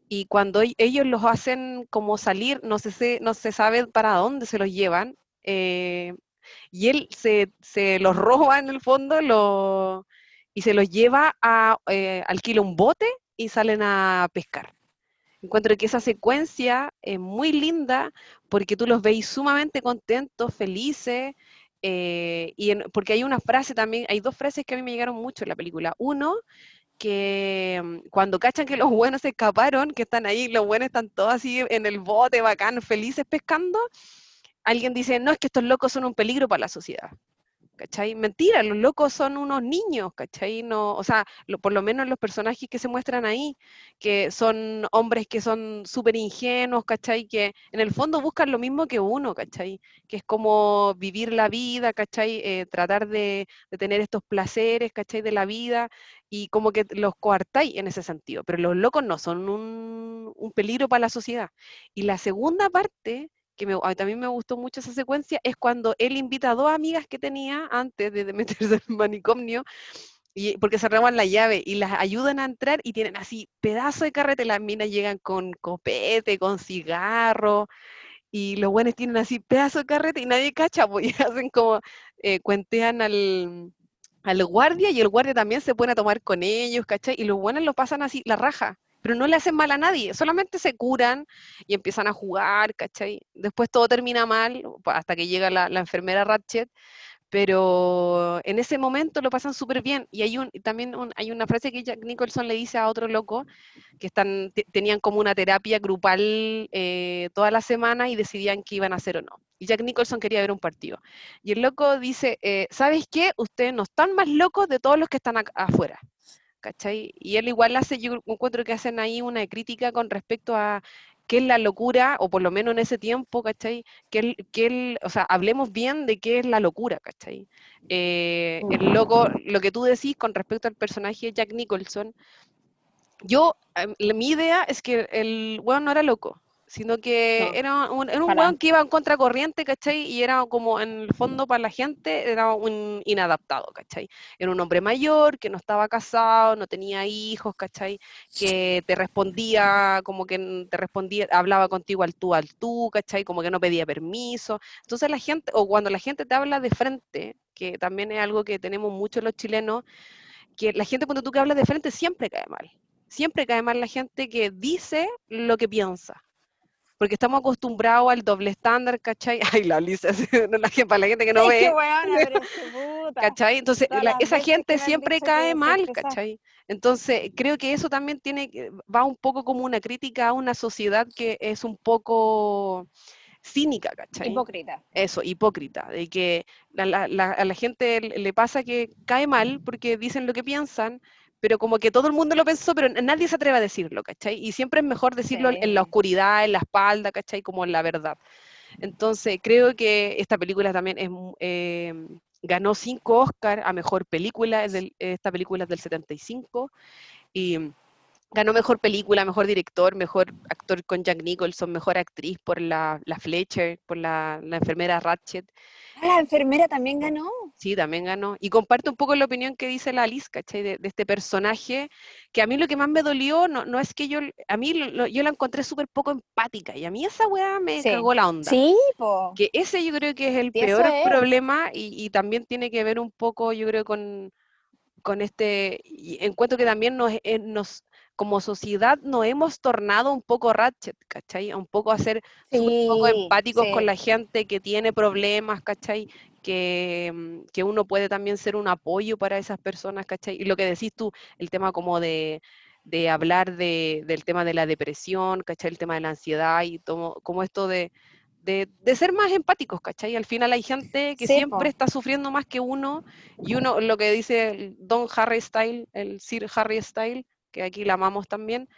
y cuando e- ellos los hacen como salir, no se, no se sabe para dónde se los llevan eh, y él se, se los roba en el fondo lo, y se los lleva a, eh, alquila un bote y salen a pescar. Encuentro que esa secuencia es muy linda porque tú los veis sumamente contentos, felices, eh, y porque hay una frase también, hay dos frases que a mí me llegaron mucho en la película. Uno, que mm, cuando cachan que los buenos se escaparon, que están ahí, los buenos están todos así en el bote, bacán, felices pescando, alguien dice, no, es que estos locos son un peligro para la sociedad. ¿Cachai? Mentira, los locos son unos niños, ¿cachai? No, o sea, por lo menos los personajes que se muestran ahí, que son hombres que son súper ingenuos, ¿cachai? Que en el fondo buscan lo mismo que uno, ¿cachai? Que es como vivir la vida, ¿cachai? Eh, tratar de, tener estos placeres, ¿cachai? De la vida y como que los coartáis en ese sentido, pero los locos no, son un peligro para la sociedad. Y la segunda parte que también me gustó mucho esa secuencia, es cuando él invita a dos amigas que tenía antes de, de meterse el manicomio, y, porque se la llave y las ayudan a entrar y tienen así pedazo de carrete, las minas llegan con copete, con cigarro, y los buenos tienen así pedazo de carrete y nadie cacha, pues y hacen como, eh, cuentean al, al guardia y el guardia también se pone a tomar con ellos, ¿cachai? Y los buenos lo pasan así, la raja, pero no le hacen mal a nadie, solamente se curan y empiezan a jugar, ¿cachai? Después todo termina mal, hasta que llega la, enfermera Ratchet, pero en ese momento lo pasan súper bien. Y hay también hay una frase que Jack Nicholson le dice a otro loco, que están, te- tenían como una terapia grupal eh, toda la semana y decidían qué iban a hacer o no. Y Jack Nicholson quería ver un partido. Y el loco dice, eh, ¿sabes qué? Ustedes no están más locos de todos los que están afuera. ¿Cachai? Y él igual hace, yo encuentro que hacen ahí una crítica con respecto a qué es la locura, o por lo menos en ese tiempo, ¿cachai? Que él, que él, o sea, hablemos bien de qué es la locura, ¿cachai? Eh, el loco, lo que tú decís con respecto al personaje de Jack Nicholson, yo, em, mi idea es que el weón no era loco, sino que No, era un, era un weón que iba en contracorriente, ¿cachai? Y era como en el fondo para la gente, era un inadaptado, ¿cachai? Era un hombre mayor que no estaba casado, no tenía hijos, ¿cachai? Que te respondía, como que te respondía, hablaba contigo al tú al tú, ¿cachai? Como que no pedía permiso. Entonces la gente, o cuando la gente te habla de frente, que también es algo que tenemos mucho los chilenos, que la gente cuando tú que hablas de frente siempre cae mal. Siempre cae mal la gente que dice lo que piensa. Porque estamos acostumbrados al doble estándar, ¿cachai? Ay, la Lisa, la gente, para la gente que no es ve, que weona, pero es puta. ¿cachai? Entonces, la- esa gente siempre cae mal. ¿cachai? Entonces, creo que eso también tiene, va un poco como una crítica a una sociedad que es un poco cínica, ¿cachai? Hipócrita. Eso, hipócrita, de que la- la- la- a la gente le pasa que cae mal porque dicen lo que piensan, pero como que todo el mundo lo pensó, pero nadie se atreve a decirlo, ¿cachai? Y siempre es mejor decirlo en la oscuridad, en la espalda, ¿cachai? Como en la verdad. Entonces, creo que esta película también es, eh, ganó cinco Oscar a mejor película, es del- esta película es del 75, y ganó mejor película, mejor director, mejor actor con Jack Nicholson, mejor actriz por la, la Fletcher, por la, la enfermera Ratchet. Ah, la enfermera también ganó. Sí, también ganó. Y comparto un poco la opinión que dice la Alice, ¿cachai? De, de este personaje, que a mí lo que más me dolió no, no es que yo, a mí lo- yo la encontré súper poco empática, y a mí esa weá me Sí. cagó la onda. Sí, po. Que ese yo creo que es el peor es. problema y, y también tiene que ver un poco, yo creo, con, con este, y encuentro que también nos, eh, nos, como sociedad nos hemos tornado un poco ratchet, ¿cachai? Un poco a ser súper poco Sí, empáticos con sí. la gente que tiene problemas, ¿cachai? Que, mm, que uno puede también ser un apoyo para esas personas, ¿cachai? Y lo que decís tú, el tema como de, de hablar de, del tema de la depresión, ¿cachai? El tema de la ansiedad y como esto de, de, de ser más empáticos, ¿cachai? Al final hay gente que Sí, siempre po. está sufriendo más que uno y uno, lo que dice Don Harry Style, el Sir Harry Style, que aquí la amamos también,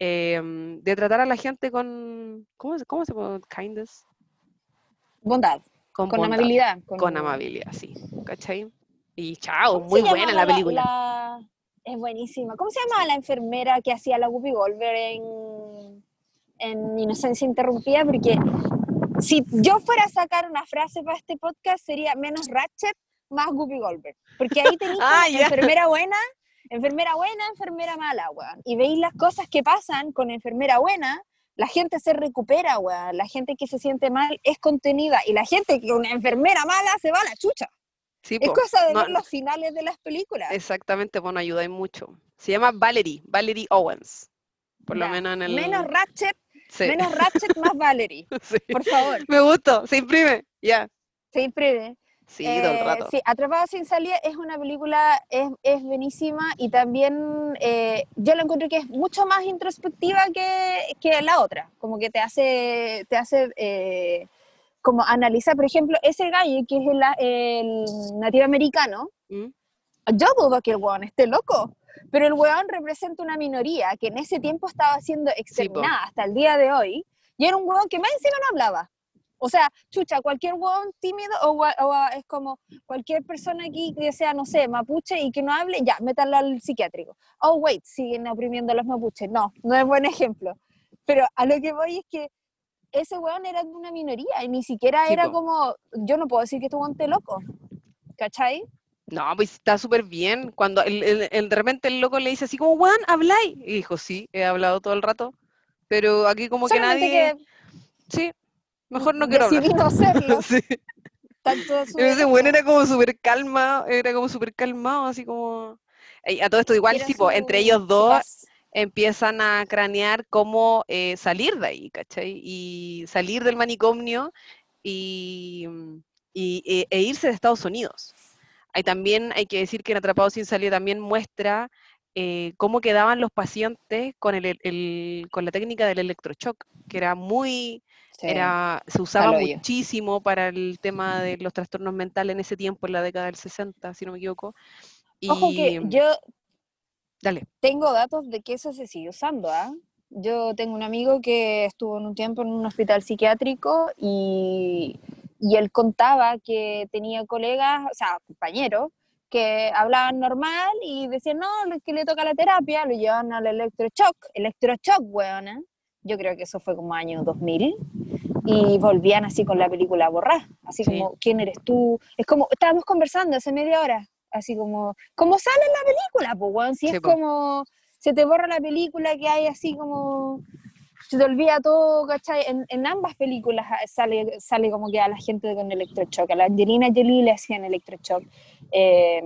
em, de tratar a la gente con, ¿cómo, se- cómo se llama? Kindness. Bondad. Con, Con bondad, amabilidad. Con amabilidad, sí, ¿cachai? Y chao, ¿Cómo se muy buena la película. la- Es buenísima. ¿Cómo se llamaba la enfermera que hacía la Whoopi Goldberg en, en Inocencia Interrumpida? Porque si yo fuera a sacar una frase para este podcast sería menos Ratchet, más Whoopi Goldberg. Porque ahí tenéis Ah, enfermera buena, enfermera buena, enfermera mala, weón. Y veis las cosas que pasan con enfermera buena, la gente se recupera, weón. La gente que se siente mal es contenida. Y la gente que una enfermera mala se va a la chucha. Sí, Es po. cosa de No, ver los finales de las películas. exactamente, bueno, ayudáis mucho. Se llama Valerie, Valerie Owens. Por lo menos en el... Menos Ratchet, sí, menos Ratchet, más Valerie. sí. Por favor, Me gustó, se imprime, ya. se imprime. Sí, todo el Eh, rato. Sí, Atrapado sin salida es una película, es, es buenísima y también eh, yo la encuentro que es mucho más introspectiva que, que la otra, como que te hace, te hace eh, como analizar, por ejemplo, ese gallo que es el, el nativo americano, ¿Mm? yo dudo que el weón esté loco, pero el weón representa una minoría que en ese tiempo estaba siendo exterminada hasta el día de hoy, y era un weón que más encima no hablaba. O sea, chucha, cualquier weón tímido o, o a- es como cualquier persona aquí que sea, no sé, mapuche y que no hable, ya, métanlo al psiquiátrico. Oh, wait, siguen oprimiendo a los mapuches. No, no es buen ejemplo. Pero a lo que voy es que ese weón era de una minoría y ni siquiera era como, yo no puedo decir que este weón esté loco. ¿Cachai? No, pues está súper bien. Cuando el, el- el- de repente el loco le dice así como, Juan, habláis. Y dijo, sí, he hablado todo el rato. Pero aquí como que Solamente nadie... que Sí, mejor no quiero decidí hablar. no hacerlo. Sí. Tanto Ese bueno era como súper calmado, era como súper calmado, así como... A todo esto igual, Era sí, po, su- entre ellos dos empiezan a cranear cómo eh, salir de ahí, ¿cachai? Y salir del manicomio y, y- e, e irse de Estados Unidos. Hay también, hay que decir que en Atrapados sin Salida también muestra eh, cómo quedaban los pacientes con, el, el- con la técnica del electroshock, que era muy, Sí. era, se usaba muchísimo para el tema de los trastornos mentales en ese tiempo, en la década del 60, si no me equivoco. Ojo Y, que yo dale, tengo datos de que eso se sigue usando, ¿ah? Yo tengo un amigo que estuvo en un tiempo en un hospital psiquiátrico y, y él contaba que tenía colegas, o sea, compañeros, que hablaban normal y decían, no, lo que le toca la terapia, lo llevan al electroshock, electroshock, weona. Yo creo que eso fue como año 2000, y volvían así con la película borrada, así Sí. como, ¿quién eres tú? Es como, estábamos conversando hace media hora, así como, como sale la película, pues, si Sí, es po. como, se te borra la película que hay así como, se te olvida todo, ¿cachai? En, en ambas películas sale, sale como que a la gente con electrochoque, a la Angelina Jolie le hacían electrochoque, eh,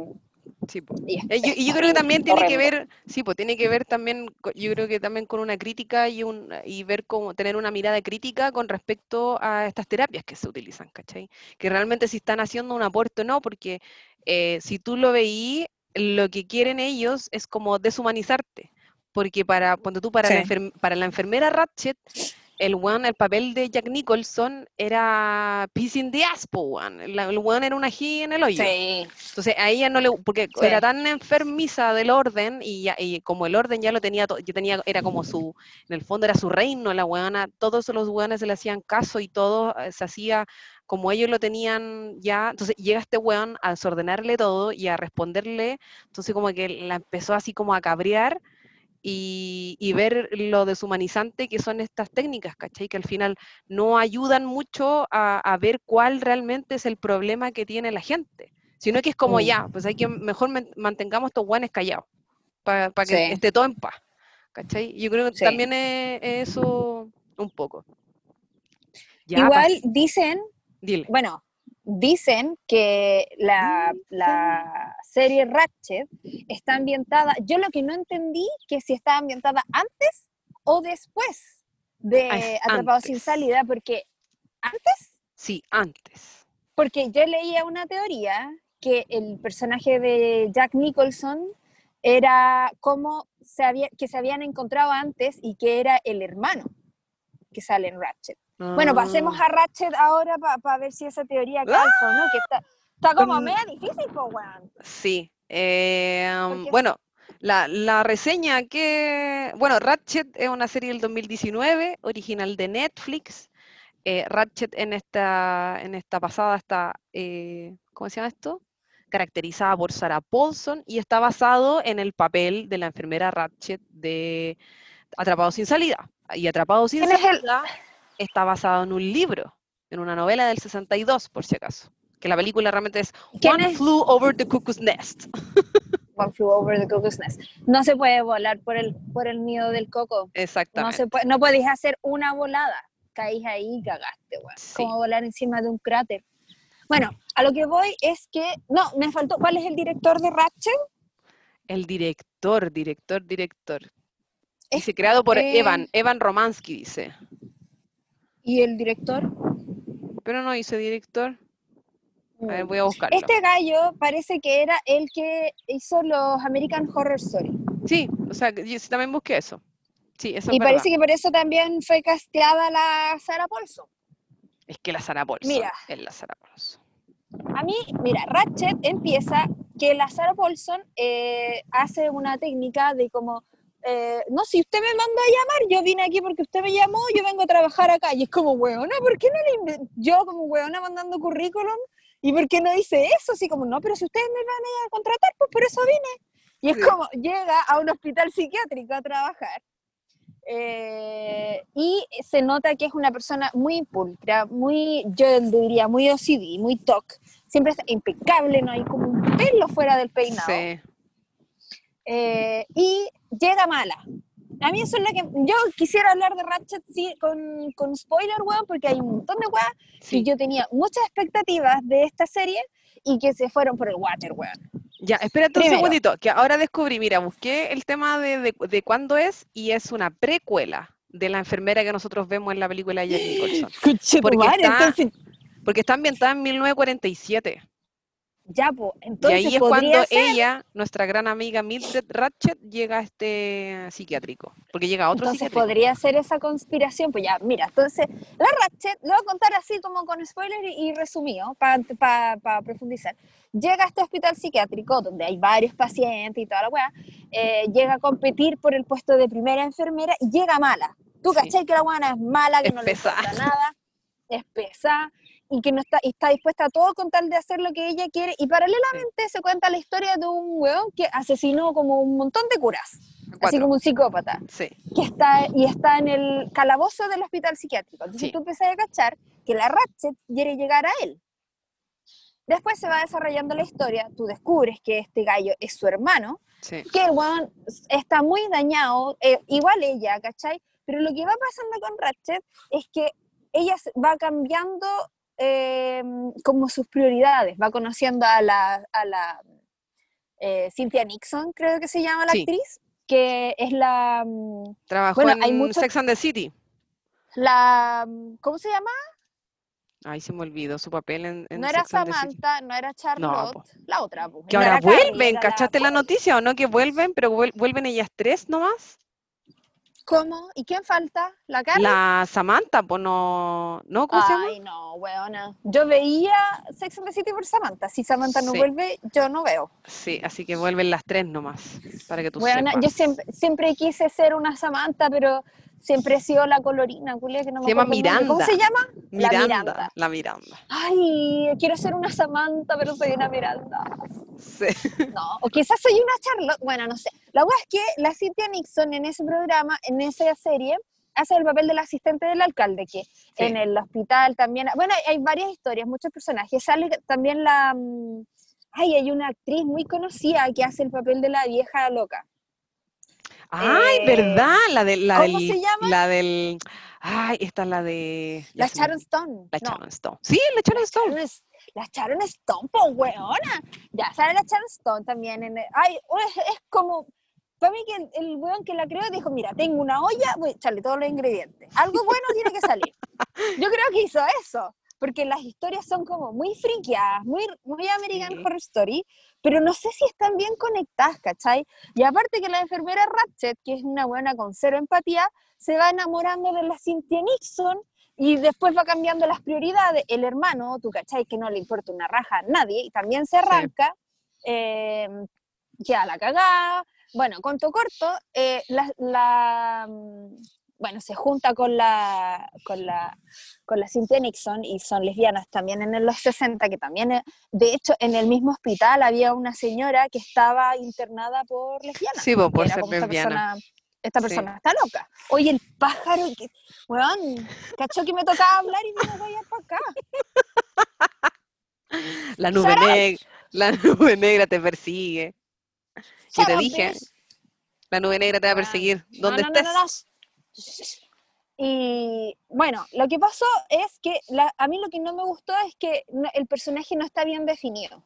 Sí, po. y yo- y yo creo que también tiene que ver, sí, pues tiene que ver también, yo creo que también con una crítica y, un, y ver cómo tener una mirada crítica con respecto a estas terapias que se utilizan, ¿cachai? Que realmente si están haciendo un aporte o no, porque eh, si tú lo veí, lo que quieren ellos es como deshumanizarte, porque para, cuando tú para, la, enfer- para la enfermera Ratchet, el weón, el papel de Jack Nicholson era peace in the ass, weón. El, weón era una ají en el hoyo. Sí, Entonces a ella no le, porque Sí. era tan enfermiza del orden y, ya- y como el orden ya lo tenía, ya tenía, era como su, en el fondo era su reino, la weona, todos los weones se le hacían caso y todo eh, se hacía como ellos lo tenían ya, entonces llega este weón a desordenarle todo y a responderle, entonces como que la empezó así como a cabrear y, y ver lo deshumanizante que son estas técnicas, ¿cachai? Que al final no ayudan mucho a, a ver cuál realmente es el problema que tiene la gente, sino que es como Mm. ya, pues hay que mejor man- mantengamos estos guanes callados, para que Sí. esté todo en paz, ¿cachai? Yo creo que Sí. también es, es eso un poco. Ya, Igual dicen, dile. bueno, dicen que la, la serie Ratchet está ambientada, yo lo que no entendí, que si está ambientada antes o después de Ah, es Atrapados sin salida, porque antes, Sí, antes. porque yo leía una teoría que el personaje de Jack Nicholson era como se había, que se habían encontrado antes y que era el hermano que sale en Ratchet. Bueno, pasemos Ah, a Ratchet ahora para ver si esa teoría calza, ¿no? Que está, está como media difícil, pues, weón. Sí. eh, Porque- bueno, la, la reseña que... Bueno, Ratchet es una serie del 2019, original de Netflix. Eh, Ratchet en esta, en esta pasada está, eh, ¿cómo se llama esto? Caracterizada por Sarah Paulson y está basado en el papel de la enfermera Ratchet de Atrapado sin salida. Y Atrapado sin ¿Quién es el- salida está basado en un libro, en una novela del 62, por si acaso. Que la película realmente es ¿Quién One es? Flew Over the Cuckoo's Nest. One flew over the cuckoo's nest. No se puede volar por el, por el nido del coco. No, Exactamente. se puede, no podéis hacer una volada. Caís ahí y cagaste. Sí. Como volar encima de un cráter. Bueno, a lo que voy es que. No, me faltó. ¿Cuál es el director de Ratchet? El director, director, director. Dice, creado por eh, Evan, Evan Romansky, dice. ¿Y el director? Pero no dice director. A ver, Mm. voy a buscarlo. Este gallo parece que era el que hizo los American Horror Story. Sí, o sea, yo también busqué eso. Sí, eso Y es verdad. parece que por eso también fue casteada la Sarah Paulson. Es que la Sarah Paulson Mira. es la Sarah Paulson. A mí, mira, Ratchet empieza que la Sarah Paulson eh, hace una técnica de como, eh, no, si usted me mandó a llamar, yo vine aquí porque usted me llamó, yo vengo a trabajar acá. Y es como, weona, ¿por qué no le Yo como weona mandando currículum, ¿y por qué no hice eso? Así como, no, pero si ustedes me van a contratar, pues por eso vine. Y es Sí. como, llega a un hospital psiquiátrico a trabajar. eh, y se nota que es una persona muy pulcra, muy, yo diría, muy OCD, muy TOC. Siempre está impecable, no hay como un pelo fuera del peinado. Sí. Eh, y llega mala. A mí eso es lo que. Yo quisiera hablar de Ratchet sí, con, con spoiler, weón, porque hay un montón de weas sí. y yo tenía muchas expectativas de esta serie y que se fueron por el water, weón. Ya, espérate un Primero. segundito, que ahora descubrí, mira, busqué el tema de, de, de cuándo es y es una precuela de la enfermera que nosotros vemos en la película de Jack Nicholson. Porque está- Porque está ambientada en 1947. Ya, Y entonces ahí es cuando ser. ella, nuestra gran amiga Mildred Ratchet, llega a este psiquiátrico. Porque llega a otro Entonces psiquiátrico. podría ser esa conspiración. Pues ya, mira, entonces la Ratchet, lo voy a contar así como con spoiler y, y resumido para profundizar. Llega a este hospital psiquiátrico donde hay varios pacientes y toda la weá. eh, llega a competir por el puesto de primera enfermera y llega mala. Tú Sí. cachai que la buena es mala, que Es no le importa pesada. nada, es pesada y que no está, y está dispuesta a todo con tal de hacer lo que ella quiere. Y paralelamente se cuenta la historia de un weón que asesinó como un montón de curas. así Cuatro. como un psicópata, Sí. que está, y está en el calabozo del hospital psiquiátrico. Entonces Sí. tú empiezas a cachar que la Ratchet quiere llegar a él. Después se va desarrollando la historia, tú descubres que este gallo es su hermano, Sí. que el weón está muy dañado, eh, igual ella, ¿cachai? Pero lo que va pasando con Ratchet es que ella va cambiando eh, como sus prioridades, va conociendo a la, a la eh, Cynthia Nixon, creo que se llama la Sí. actriz, que es la, mm, Trabajó Bueno, hay en Sex and the City. la, mm, ¿cómo se llama? Ay, se me olvidó su papel en, en No era. Samantha, no era Charlotte, la otra. po. Que No ahora vuelven, era ¿cachaste la Paul. noticia o no? Que vuelven, pero vuel- vuelven ellas tres nomás. ¿Cómo? ¿Y quién falta? ¿La Carrie? La Samantha, pues no, ¿no? ¿Cómo se llama? Ay, no, weona. Yo veía Sex and the City por Samantha. Si Samantha no Sí. vuelve, yo no veo. Sí, así que vuelven las tres nomás, para que tú Weona, sepas. yo siempre, siempre quise ser una Samantha, pero siempre he sido la colorina, culia, que no me Se llama nombre. ¿Cómo se Miranda. llama? La Miranda, Miranda. la Miranda. Ay, quiero ser una Samantha, pero soy una Miranda. Sí. No, o quizás soy una Charlotte, bueno, no sé. La verdad es que la Cynthia Nixon en ese programa, en esa serie, hace el papel del asistente del alcalde, que en el hospital también, bueno, hay, hay varias historias, muchos personajes. Sale también la, mm, ay, hay una actriz muy conocida que hace el papel de la vieja loca. Ay, Eh, ¿verdad? La de la ¿cómo del, se llama? La del. Ay, esta es la de. La Sharon olvidó. Stone. La no, Sharon Stone. Sí, la Sharon Stone. Sharon la Sharon Stone, po, weona. Ya, sale la Sharon Stone también. En el- ay, es, es como. Para mí que el, el weón que la creó dijo, mira, tengo una olla, voy a echarle todos los ingredientes. Algo bueno tiene que salir. Yo creo que hizo eso, porque las historias son como muy friqueadas, muy, muy American Sí. Horror Story, pero no sé si están bien conectadas, ¿cachai? Y aparte que la enfermera Ratchet, que es una buena con cero empatía, se va enamorando de la Cynthia Nixon y después va cambiando las prioridades. El hermano, tú cachai, que no le importa una raja a nadie, y también se arranca, eh, queda la cagada. Bueno, conto corto, eh, la, la, mm, bueno, se junta con la, con la, con la Cynthia Nixon y son lesbianas también en los 60, que también, eh, de hecho, en el mismo hospital había una señora que estaba internada por lesbiana. Sí, por ser esta lesbiana. persona, esta Sí. persona está loca. Oye, el pájaro, que, weón, cachó que me tocaba hablar y vino a callar para acá. La nube negra. La nube negra te persigue. Yo te dije, la nube negra te va a Weón. perseguir. ¿Dónde no, no, estés? no, no. Y bueno, lo que pasó es que la- a mí lo que no me gustó es que no- el personaje no está bien definido.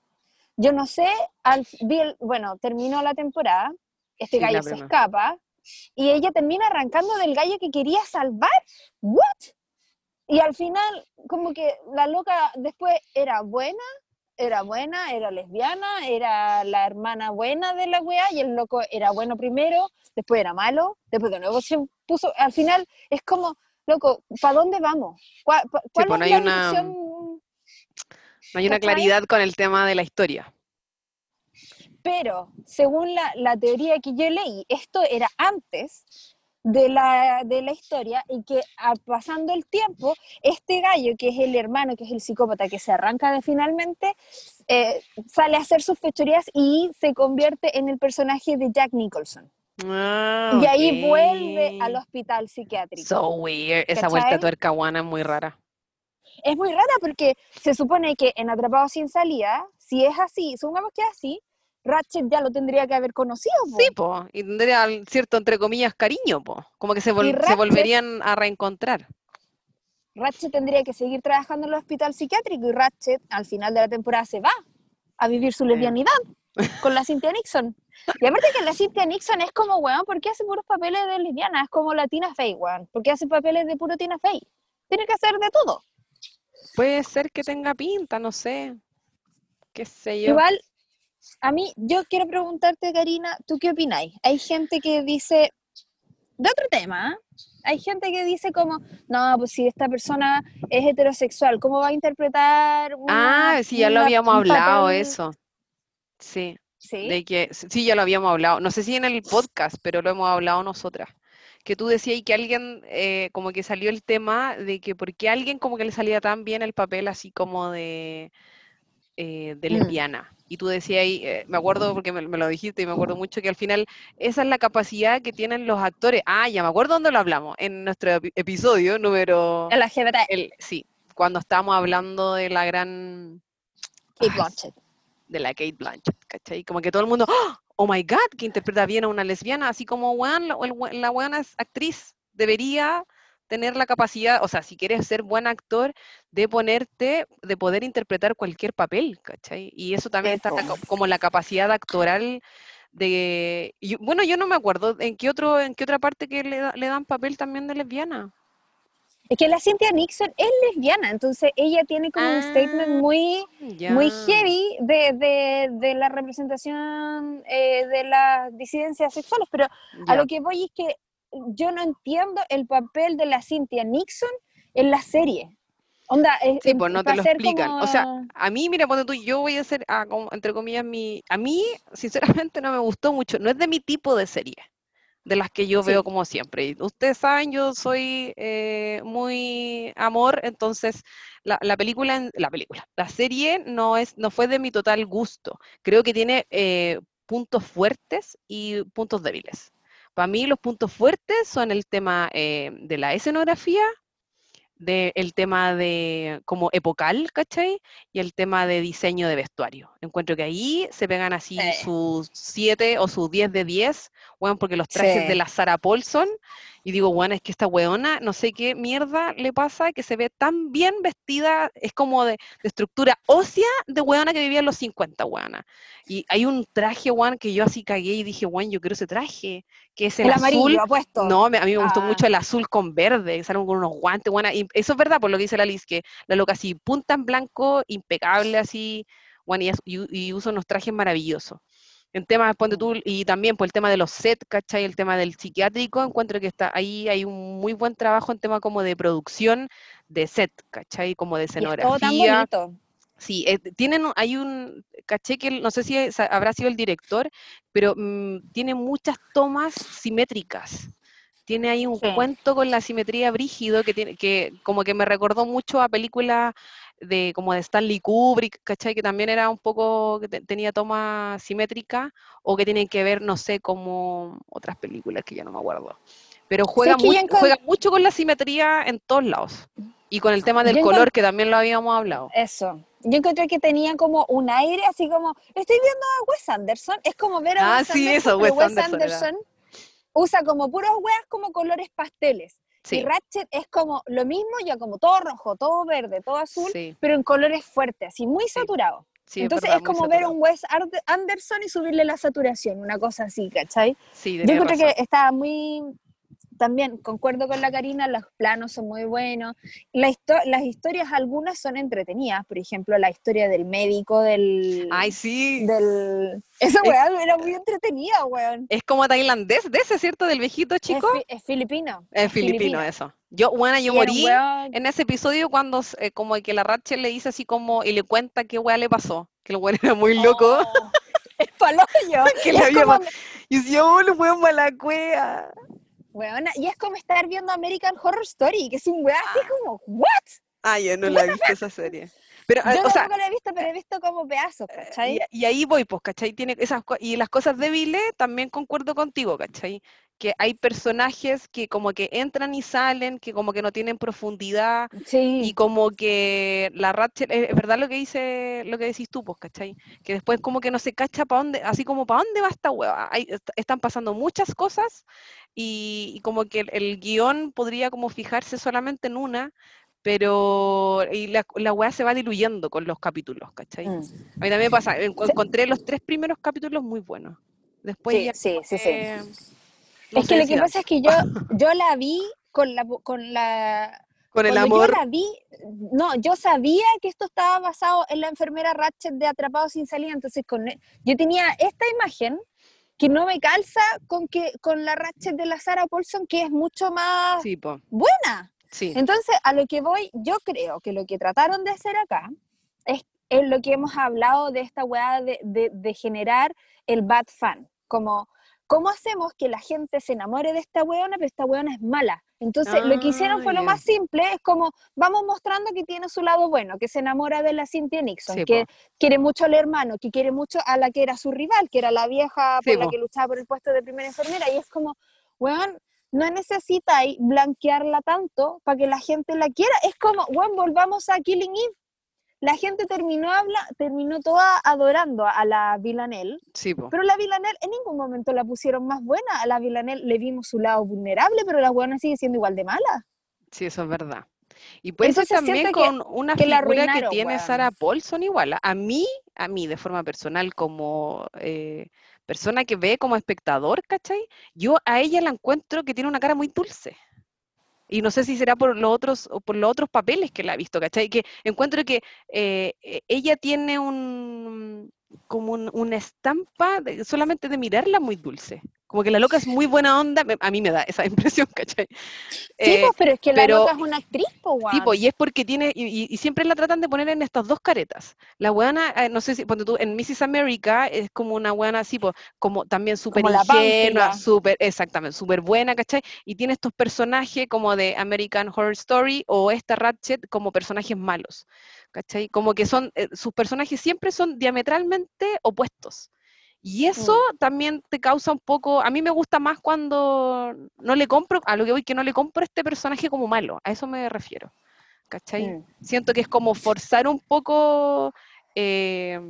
Yo no sé, al, el- bueno, terminó la temporada, este Sí, gallo se escapa y ella termina arrancando del gallo que quería salvar. ¿What? Y al final, como que la loca después era buena, era buena, era lesbiana, era la hermana buena de la wea y el loco era bueno primero, después era malo, después de nuevo se puso, al final es como, loco, ¿para dónde vamos? ¿Cuál, cuál pues no es hay la una- dirección? No hay una claridad con el tema de la historia. Pero, según la, la teoría que yo leí, esto era antes de la, de la historia y que a- pasando el tiempo, este gallo, que es el hermano, que es el psicópata que se arranca de finalmente, eh, sale a hacer sus fechorías y se convierte en el personaje de Jack Nicholson. Ah, Y ahí vuelve al hospital psiquiátrico. So weird. Esa vuelta ¿Cachai? tuerca guana es muy rara. es muy rara porque se supone que en Atrapados sin salida, si es así, supongamos que es así, Ratchet ya lo tendría que haber conocido. po. Sí, po. Y tendría cierto, entre comillas, cariño, po. Como que se, vol- se volverían a reencontrar. Ratchet tendría que seguir trabajando en el hospital psiquiátrico y Ratchet al final de la temporada se va a vivir su lesbianidad con la Cynthia Nixon. Y aparte que la Cynthia Nixon es como, weón, ¿por qué hace puros papeles de lesbiana? Es como la Tina Fey, weón. ¿Por qué hace papeles de puro Tina Fey? Tiene que hacer de todo. Puede ser que tenga pinta, no sé. Qué sé yo. Igual, a mí, yo quiero preguntarte, Karina, ¿tú qué opináis? Hay gente que dice, de otro tema, ¿eh? hay gente que dice como, no, pues si esta persona es heterosexual, ¿cómo va a interpretar una- Ah, sí, ya lo habíamos hablado papel? eso. Sí, Sí, de que sí, ya lo habíamos hablado. No sé si en el podcast, pero lo hemos hablado nosotras. Que tú decías que alguien, eh, como que salió el tema de que por qué a alguien como que le salía tan bien el papel así como de, eh, de Mm. Y tú decías ahí, eh, me acuerdo porque me, me lo dijiste y me acuerdo mucho que al final esa es la capacidad que tienen los actores. Ah, ya me acuerdo dónde lo hablamos, en nuestro epi- episodio número... El LGBT, el- sí, cuando estábamos hablando de la gran... Kate Ay, Blanchett. de la Kate Blanchett, ¿cachai? Como que todo el mundo, ¡Oh! oh my God, que interpreta bien a una lesbiana, así como weón, la buena actriz debería tener la capacidad, o sea, si quieres ser buen actor, de ponerte, de poder interpretar cualquier papel, ¿cachai? Y eso también está la como la capacidad actoral de, y bueno, yo no me acuerdo en qué otro, en qué otra parte que le, le dan papel también de lesbiana. Es que la Cynthia Nixon es lesbiana, entonces ella tiene como un statement Ah, muy, muy heavy de, de, de la representación eh, de las disidencias sexuales, pero a lo que voy es que yo no entiendo el papel de la Cynthia Nixon en la serie. Onda, eh, Sí, em- pues no te lo explican. O sea, a mí, mira, ponte tú, yo voy a hacer, ah, como, entre comillas, mi... A mí, sinceramente, no me gustó mucho. No es de mi tipo de serie, de las que yo veo como siempre. Y ustedes saben, yo soy eh, muy amor, entonces la, la película, la película, la serie no, es, no fue de mi total gusto. Creo que tiene eh, puntos fuertes y puntos débiles. Para mí los puntos fuertes son el tema eh, de la escenografía, del tema de como epocal, ¿cachai? Y el tema de diseño de vestuario. Encuentro que ahí se pegan así Sí. sus 7 o sus 10 de 10, bueno, porque los trajes de la Sarah Paulson, y digo, bueno, es que esta weona, no sé qué mierda le pasa, que se ve tan bien vestida, es como de, de estructura ósea de weona que vivía en los 50, weona. Y hay un traje, weón, que yo así cagué y dije, weón, yo quiero ese traje, que es el, el azul. amarillo apuesto. No, me- a mí me gustó Ah. mucho el azul con verde, salen con unos guantes, buena. Y eso es verdad, por lo que dice la Liz, que la loca así, punta en blanco, impecable así, y, as- y- y usa unos trajes maravillosos. En temas, ponte tú, y también por el tema de los sets, ¿cachai? El tema del psiquiátrico, encuentro que está ahí hay un muy buen trabajo en tema como de producción de set, ¿cachai? Como de Y es todo tan escenografía. bonito. Sí, eh, tienen, hay un, caché que no sé si es- habrá sido el director, pero mm, tiene muchas tomas simétricas. Tiene ahí un Sí. cuento con la simetría brígido que tiene, que como que me recordó mucho a películas de como de Stanley Kubrick, ¿cachai? Que también era un poco, que te- tenía tomas simétricas, o que tienen que ver, no sé, como otras películas que ya no me acuerdo. Pero juega, mucho, juega mucho con la simetría en todos lados. Y con el tema del Yo color, que también lo habíamos hablado. Eso. Yo encontré que tenía como un aire así como, estoy viendo a Wes Anderson, es como ver a Ah, Wes sí, Anderson, eso, Wes Wes Anderson era. Anderson usa como puros weas como colores pasteles. Y Sí, Ratchet es como lo mismo, ya como todo rojo, todo verde, todo azul, sí, pero en colores fuertes, así muy sí, es Entonces verdad, es como ver saturado. un Wes Anderson y subirle la saturación, una cosa así, ¿cachai? Sí, Yo razón. que estaba muy, también concuerdo con la Karina, los planos son muy buenos. La histo- las historias algunas son entretenidas, por ejemplo, la historia del médico, del... Ay, sí. del... Esa Es- weá era muy entretenida, weón. Es como tailandés de ese, ¿cierto? Del viejito Es, chico. fi- es filipino. Es es filipino, eso. Yo, bueno, yo morí weón- en ese episodio cuando eh, como que la Rachel le dice así como, y le cuenta qué weá le pasó. Que el weón era muy loco. Oh, es palollo. que le es había como, Y decía, oh, el weón mala. Weona, y es como estar viendo American Horror Story, que es un weá así como, ¿what? Ah, yo no la he visto esa serie. Pero, ah, Yo o sea, la he visto, pero he visto como pedazos, ¿cachai? Y, y ahí voy, pues, ¿cachai? Tiene esas, y las cosas débiles también concuerdo contigo, ¿cachai? Que hay personajes que como que entran y salen, que como que no tienen profundidad, y Sí. como que la Rachel, es es verdad lo que dice, lo que decís tú, pues, ¿cachai? Que después como que no se cacha para dónde, así como para dónde va esta hueva. Hay, est- están pasando muchas cosas y, y como que el, el guion podría como fijarse solamente en una, pero y la, la hueá se va diluyendo con los capítulos, ¿cachai? Mm. A mí también me pasa, en- encontré los tres primeros capítulos muy buenos. Después Sí, ya sí, sí, sí. que no es que lo que pasa es que yo, yo la vi con la, con la con el amor, yo la vi, no, yo sabía que esto estaba basado en la enfermera Ratchet de Atrapado sin salida, entonces con, e- yo tenía esta imagen que no me calza con que con la Ratchet de la Sarah Paulson, que es mucho más sí, buena. sí, Entonces, a lo que voy, yo creo que lo que trataron de hacer acá es, es lo que hemos hablado de esta weá de, de- de generar el bad fan, como, ¿cómo hacemos que la gente se enamore de esta weona, pero esta weona es mala? Entonces, lo que hicieron Ah, fue lo ya. más simple, es como, vamos mostrando que tiene su lado bueno, que se enamora de la Cynthia Nixon, Sí, que po. quiere mucho al hermano, que quiere mucho a la que era su rival, que era la vieja por la que luchaba por el puesto de primera enfermera, y es como, weón, no necesitáis blanquearla tanto para que la gente la quiera, es como, weón, volvamos a Killing Eve. La gente terminó, habla, terminó toda adorando a la Villanelle, Sí, po. pero la Villanelle en ningún momento la pusieron más buena. A la Villanelle le vimos su lado vulnerable, pero la buena sigue siendo igual de mala. Sí, eso es verdad. Y puede ser Entonces también siento que- con una que figura que tiene weón. Sarah Paulson igual. A mí, a mí, de forma personal, como eh, persona que ve como espectador, ¿cachai? Yo a ella la encuentro que tiene una cara muy dulce. Y no sé si será por los otros, o por los otros papeles que la he visto, ¿cachai? Que encuentro que eh, eh, ella tiene un como un- una estampa solamente de mirarla muy dulce. Como que la loca es muy buena onda, a mí me da esa impresión, ¿cachai? Sí, Eh, pues, pero es que la pero- loca es una actriz, po, weón. Tipo, y es porque tiene, y, siempre la tratan de poner en estas dos caretas. La weana, eh, no sé si, ponte tú, en Mrs. America es como una weana así, po, como también súper ingenua, súper, exactamente, súper buena, ¿cachai? Y tiene estos personajes como de American Horror Story o esta Ratchet como personajes malos, ¿cachai? Como que son, eh, sus personajes siempre son diametralmente opuestos. Y eso Mm. también te causa un poco, a mí me gusta más cuando no le compro, a lo que voy, que no le compro este personaje como malo, a eso me refiero. ¿Cachai? Mm. Siento que es como forzar un poco, eh,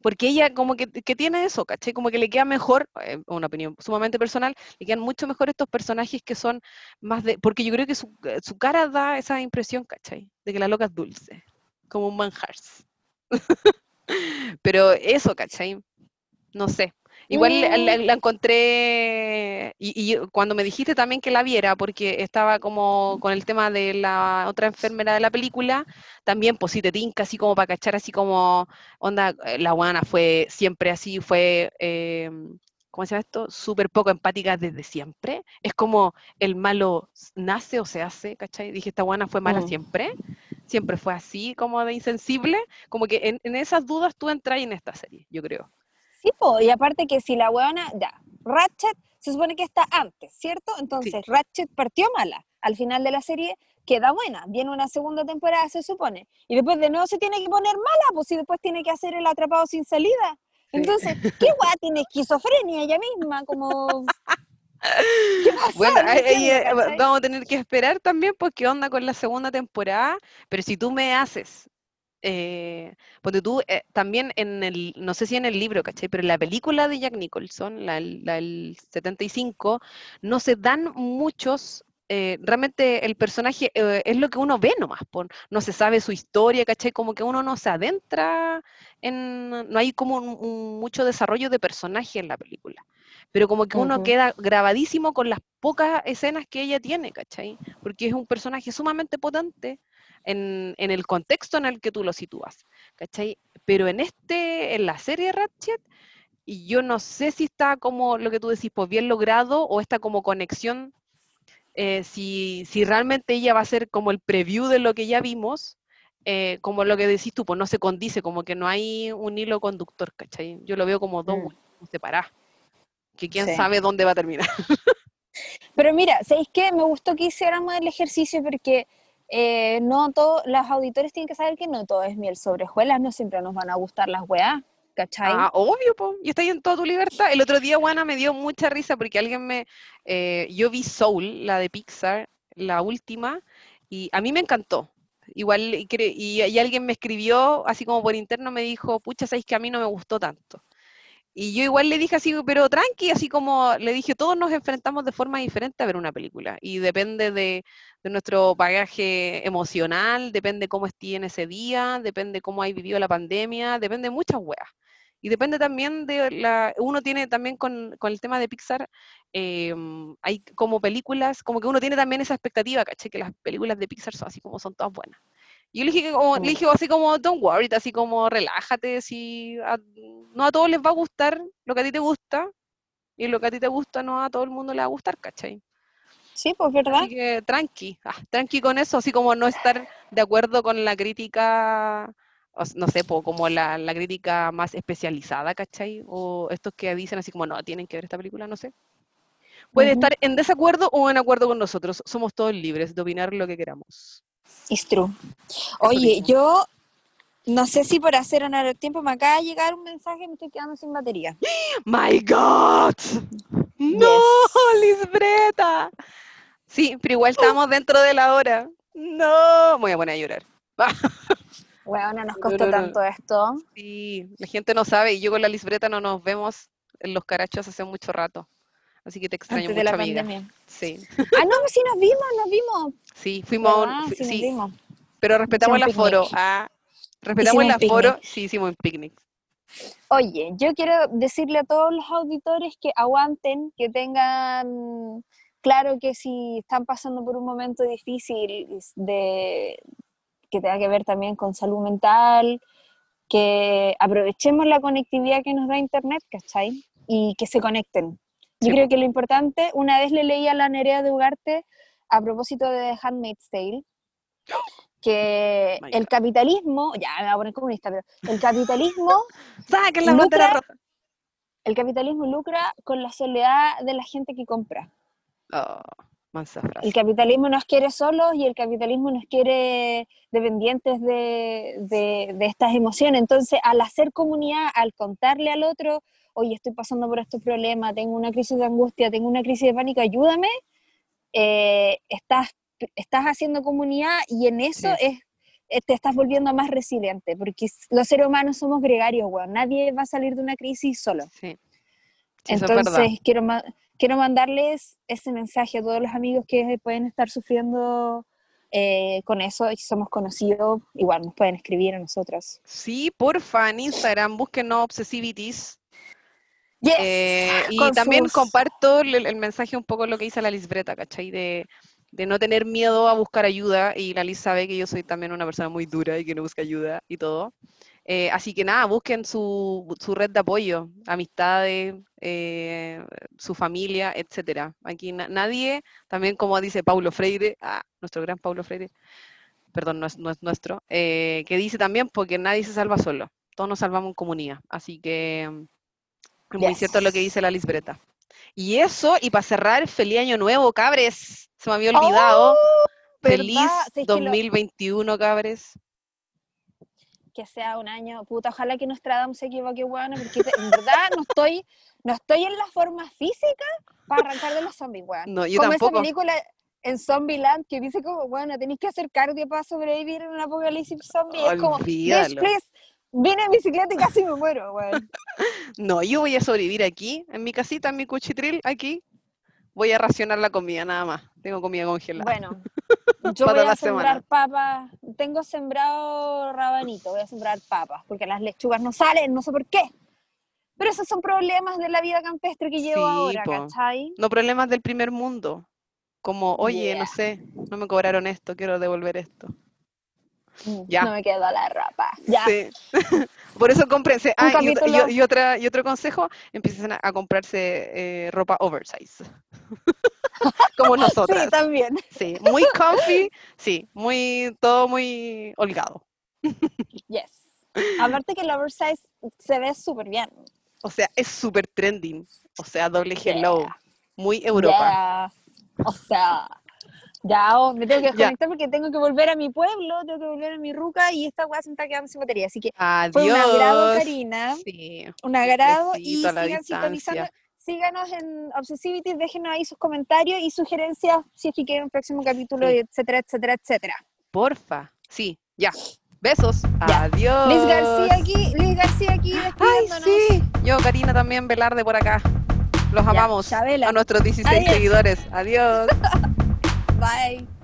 porque ella como que, que tiene eso, ¿cachai? Como que le queda mejor, eh, una opinión sumamente personal, le quedan mucho mejor estos personajes que son más de, porque yo creo que su, eh, su cara da esa impresión, ¿cachai? De que la loca es dulce, como un manjar. Pero eso, ¿cachai? No sé. Igual la, la- la encontré, y, cuando me dijiste también que la viera, porque estaba como con el tema de la otra enfermera de la película, también pues sí te tinca así como para cachar así como, onda, eh, la guana fue siempre así, fue, eh, ¿cómo se llama esto? Súper poco empática desde siempre. Es como el malo nace o se hace, ¿cachai? Dije, esta guana fue mala Mm. siempre, siempre fue así como de insensible, como que en, en esas dudas tú entras en esta serie, yo creo. Sí, po, y aparte que si la weona, ya, Ratchet se supone que está antes, ¿cierto? Entonces, Ratchet partió mala. Al final de la serie queda buena. Viene una segunda temporada, se supone. Y después de nuevo se tiene que poner mala, pues si después tiene que hacer el atrapado sin salida. Sí. Entonces, ¿qué weá tiene esquizofrenia ella misma? Como. ¿Qué pasa? Bueno, No entiendo, eh, vamos a tener que esperar también, pues, qué onda con la segunda temporada. Pero si tú me haces, eh, ponte tú, eh, también en el, no sé si en el libro, ¿cachai? Pero en la película de Jack Nicholson, la, la del 75, no se dan muchos. eh, realmente el personaje eh, es lo que uno ve nomás, po, no se sabe su historia, ¿cachai? Como que uno no se adentra en, no hay como un- un mucho desarrollo de personaje en la película pero como que uno queda grabadísimo con las pocas escenas que ella tiene, ¿cachai? Porque es un personaje sumamente potente en, en el contexto en el que tú lo sitúas, ¿cachai? Pero en este, en la serie Ratchet, y yo no sé si está como lo que tú decís, pues bien logrado, o esta como conexión, eh, si, si realmente ella va a ser como el preview de lo que ya vimos, eh, como lo que decís tú, pues no se condice, como que no hay un hilo conductor, ¿cachai? Yo lo veo como dos Mm. separados, que quién Sí. sabe dónde va a terminar. Pero mira, ¿sabéis qué? Me gustó que hiciéramos el ejercicio porque eh, no todos, los auditores tienen que saber que no todo es miel sobre hojuelas, no siempre nos van a gustar las weas, ¿cachai? Ah, obvio, po. Y está ahí en toda tu libertad. El otro día, Juana, me dio mucha risa porque alguien me... eh, yo vi Soul, la de Pixar, la última, y a mí me encantó. Igual, y, y, y alguien me escribió, así como por interno, me dijo, pucha, sabéis que a mí no me gustó tanto. Y yo igual le dije así, pero tranqui, así como le dije, todos nos enfrentamos de forma diferente a ver una película. Y depende de, de nuestro bagaje emocional, depende cómo esté en ese día, depende cómo hay vivido la pandemia, depende de muchas weas. Y depende también de la, uno tiene también con, con el tema de Pixar, eh, hay como películas, como que uno tiene también esa expectativa, ¿cachai? Que las películas de Pixar son así como son todas buenas. Yo le dije, como, le dije así como, don't worry, así como relájate, si a- no a todos les va a gustar lo que a ti te gusta, y lo que a ti te gusta no a todo el mundo le va a gustar, ¿cachai? Sí, pues verdad. Así que tranqui, ah, tranqui con eso, así como no estar de acuerdo con la crítica no sé, como la, la crítica más especializada, ¿cachai? O estos que dicen así como, no, tienen que ver esta película, no sé. Puede estar en desacuerdo o en acuerdo con nosotros. Somos todos libres de opinar lo que queramos. It's true. Oye, yo no sé si por hacer honor al tiempo me acaba de llegar un mensaje y me estoy quedando sin batería. ¡My God! ¡No, Lisbreta! Sí, pero igual estamos dentro de la hora. ¡No! Me voy a poner a llorar. Bueno, no nos No, costó no, no. tanto esto. Sí, la gente no sabe y yo con la Lisbreta no nos vemos en los carachos hace mucho rato. Así que te extraño Antes de mucho, la amiga. pandemia. Sí, Ah, no, sí nos vimos, nos vimos. sí, fuimos a un- ¿Verdad? fu- Sí, nos sí, vimos. pero respetamos el aforo. Ah, respetamos el aforo. Sí, hicimos un picnic. Oye, yo quiero decirle a todos los auditores que aguanten, que tengan claro que si están pasando por un momento difícil de que tenga que ver también con salud mental, que aprovechemos la conectividad que nos da internet, ¿cachai? Y que se conecten. Yo Sí. creo que lo importante, una vez le leí a la Nerea de Ugarte a propósito de The Handmaid's Tale, que My el God. capitalismo, ya me voy a poner comunista, pero el capitalismo ¡Saquen la Lucra- roja! el capitalismo lucra con la soledad de la gente que compra. Oh, frase. El capitalismo nos quiere solos y el capitalismo nos quiere dependientes de, de- de estas emociones. Entonces, al hacer comunidad, al contarle al otro, oye, estoy pasando por estos problemas, tengo una crisis de angustia, tengo una crisis de pánico, ayúdame, eh, estás, estás haciendo comunidad y en eso Sí. es eh, te estás volviendo más resiliente, porque los seres humanos somos gregarios, weón. Nadie va a salir de una crisis solo. Sí. Sí. Entonces, quiero, ma- quiero mandarles ese mensaje a todos los amigos que pueden estar sufriendo eh, con eso si somos conocidos, igual nos pueden escribir a nosotras. Sí, porfa, en Instagram, búsquenos Obsessivities. Yes, Eh, y también comparto el, el mensaje un poco lo que dice la Lisbreta, ¿cachai? De, de no tener miedo a buscar ayuda. Y la Liz sabe que yo soy también una persona muy dura y que no busca ayuda y todo. Eh, así que nada, busquen su, su red de apoyo, amistades, eh, su familia, etcétera. Aquí na- nadie, también como dice Paulo Freire, ah, nuestro gran Paulo Freire, perdón, no es, no es nuestro, eh, que dice también porque nadie se salva solo, todos nos salvamos en comunidad. Así que muy cierto lo que dice la Lisbreta. Y eso, y para cerrar, feliz año nuevo, cabres. Se me había olvidado. Feliz Oh, lo- 2021, cabres. que sea un año, puta, ojalá que Nostradamus se equivoque, bueno, porque en verdad no estoy, no estoy en la forma física para arrancar de los zombies, weón. No, yo como tampoco. esa película en Zombieland que dice como, bueno, tenéis que hacer cardio para sobrevivir en un apocalipsis zombie. Es como, Olvídalo. please, vine en bicicleta y casi me muero, weón. No, yo voy a sobrevivir aquí, en mi casita, en mi cuchitril, aquí. Voy a racionar la comida, nada más. Tengo comida congelada. Bueno, yo voy a sembrar papas, tengo sembrado rabanito, voy a sembrar papas, porque las lechugas no salen, no sé por qué. Pero esos son problemas de la vida campestre que llevo Sí, ahora, po. ¿cachai? No problemas del primer mundo. Como, oye, no sé, no me cobraron esto, quiero devolver esto. Mm, Ya. No me quedó la ropa. Ya. Sí. Por eso cómprense. Ah, y, otra- y o- capítulo. y otra, y otro consejo, empiecen a, a comprarse eh, ropa oversize. Como nosotras. Sí, también. Sí, muy comfy, sí, muy, todo muy holgado. Yes. Aparte que el oversize se ve súper bien. O sea, es súper trending. O sea, doble hello. Muy Europa. Yeah. O sea, ya oh, me tengo que Ya. desconectar porque tengo que volver a mi pueblo, tengo que volver a mi ruca y esta weá se me está quedando sin batería. Así que Adiós. fue un agrado, Karina. Sí. Un agrado y sigan sintonizando. Síganos en Obsessivity, déjenos ahí sus comentarios y sugerencias si es que quieren un próximo capítulo, Sí. etcétera, etcétera, etcétera. Porfa. Sí, ya. Besos. Ya. Adiós. Liz García aquí, Liz García aquí Ay, despidiéndonos. sí. Yo, Karina, también Velarde por acá. Los Ya, amamos. Chabela. A nuestros 16 Adiós. seguidores. Adiós. Bye.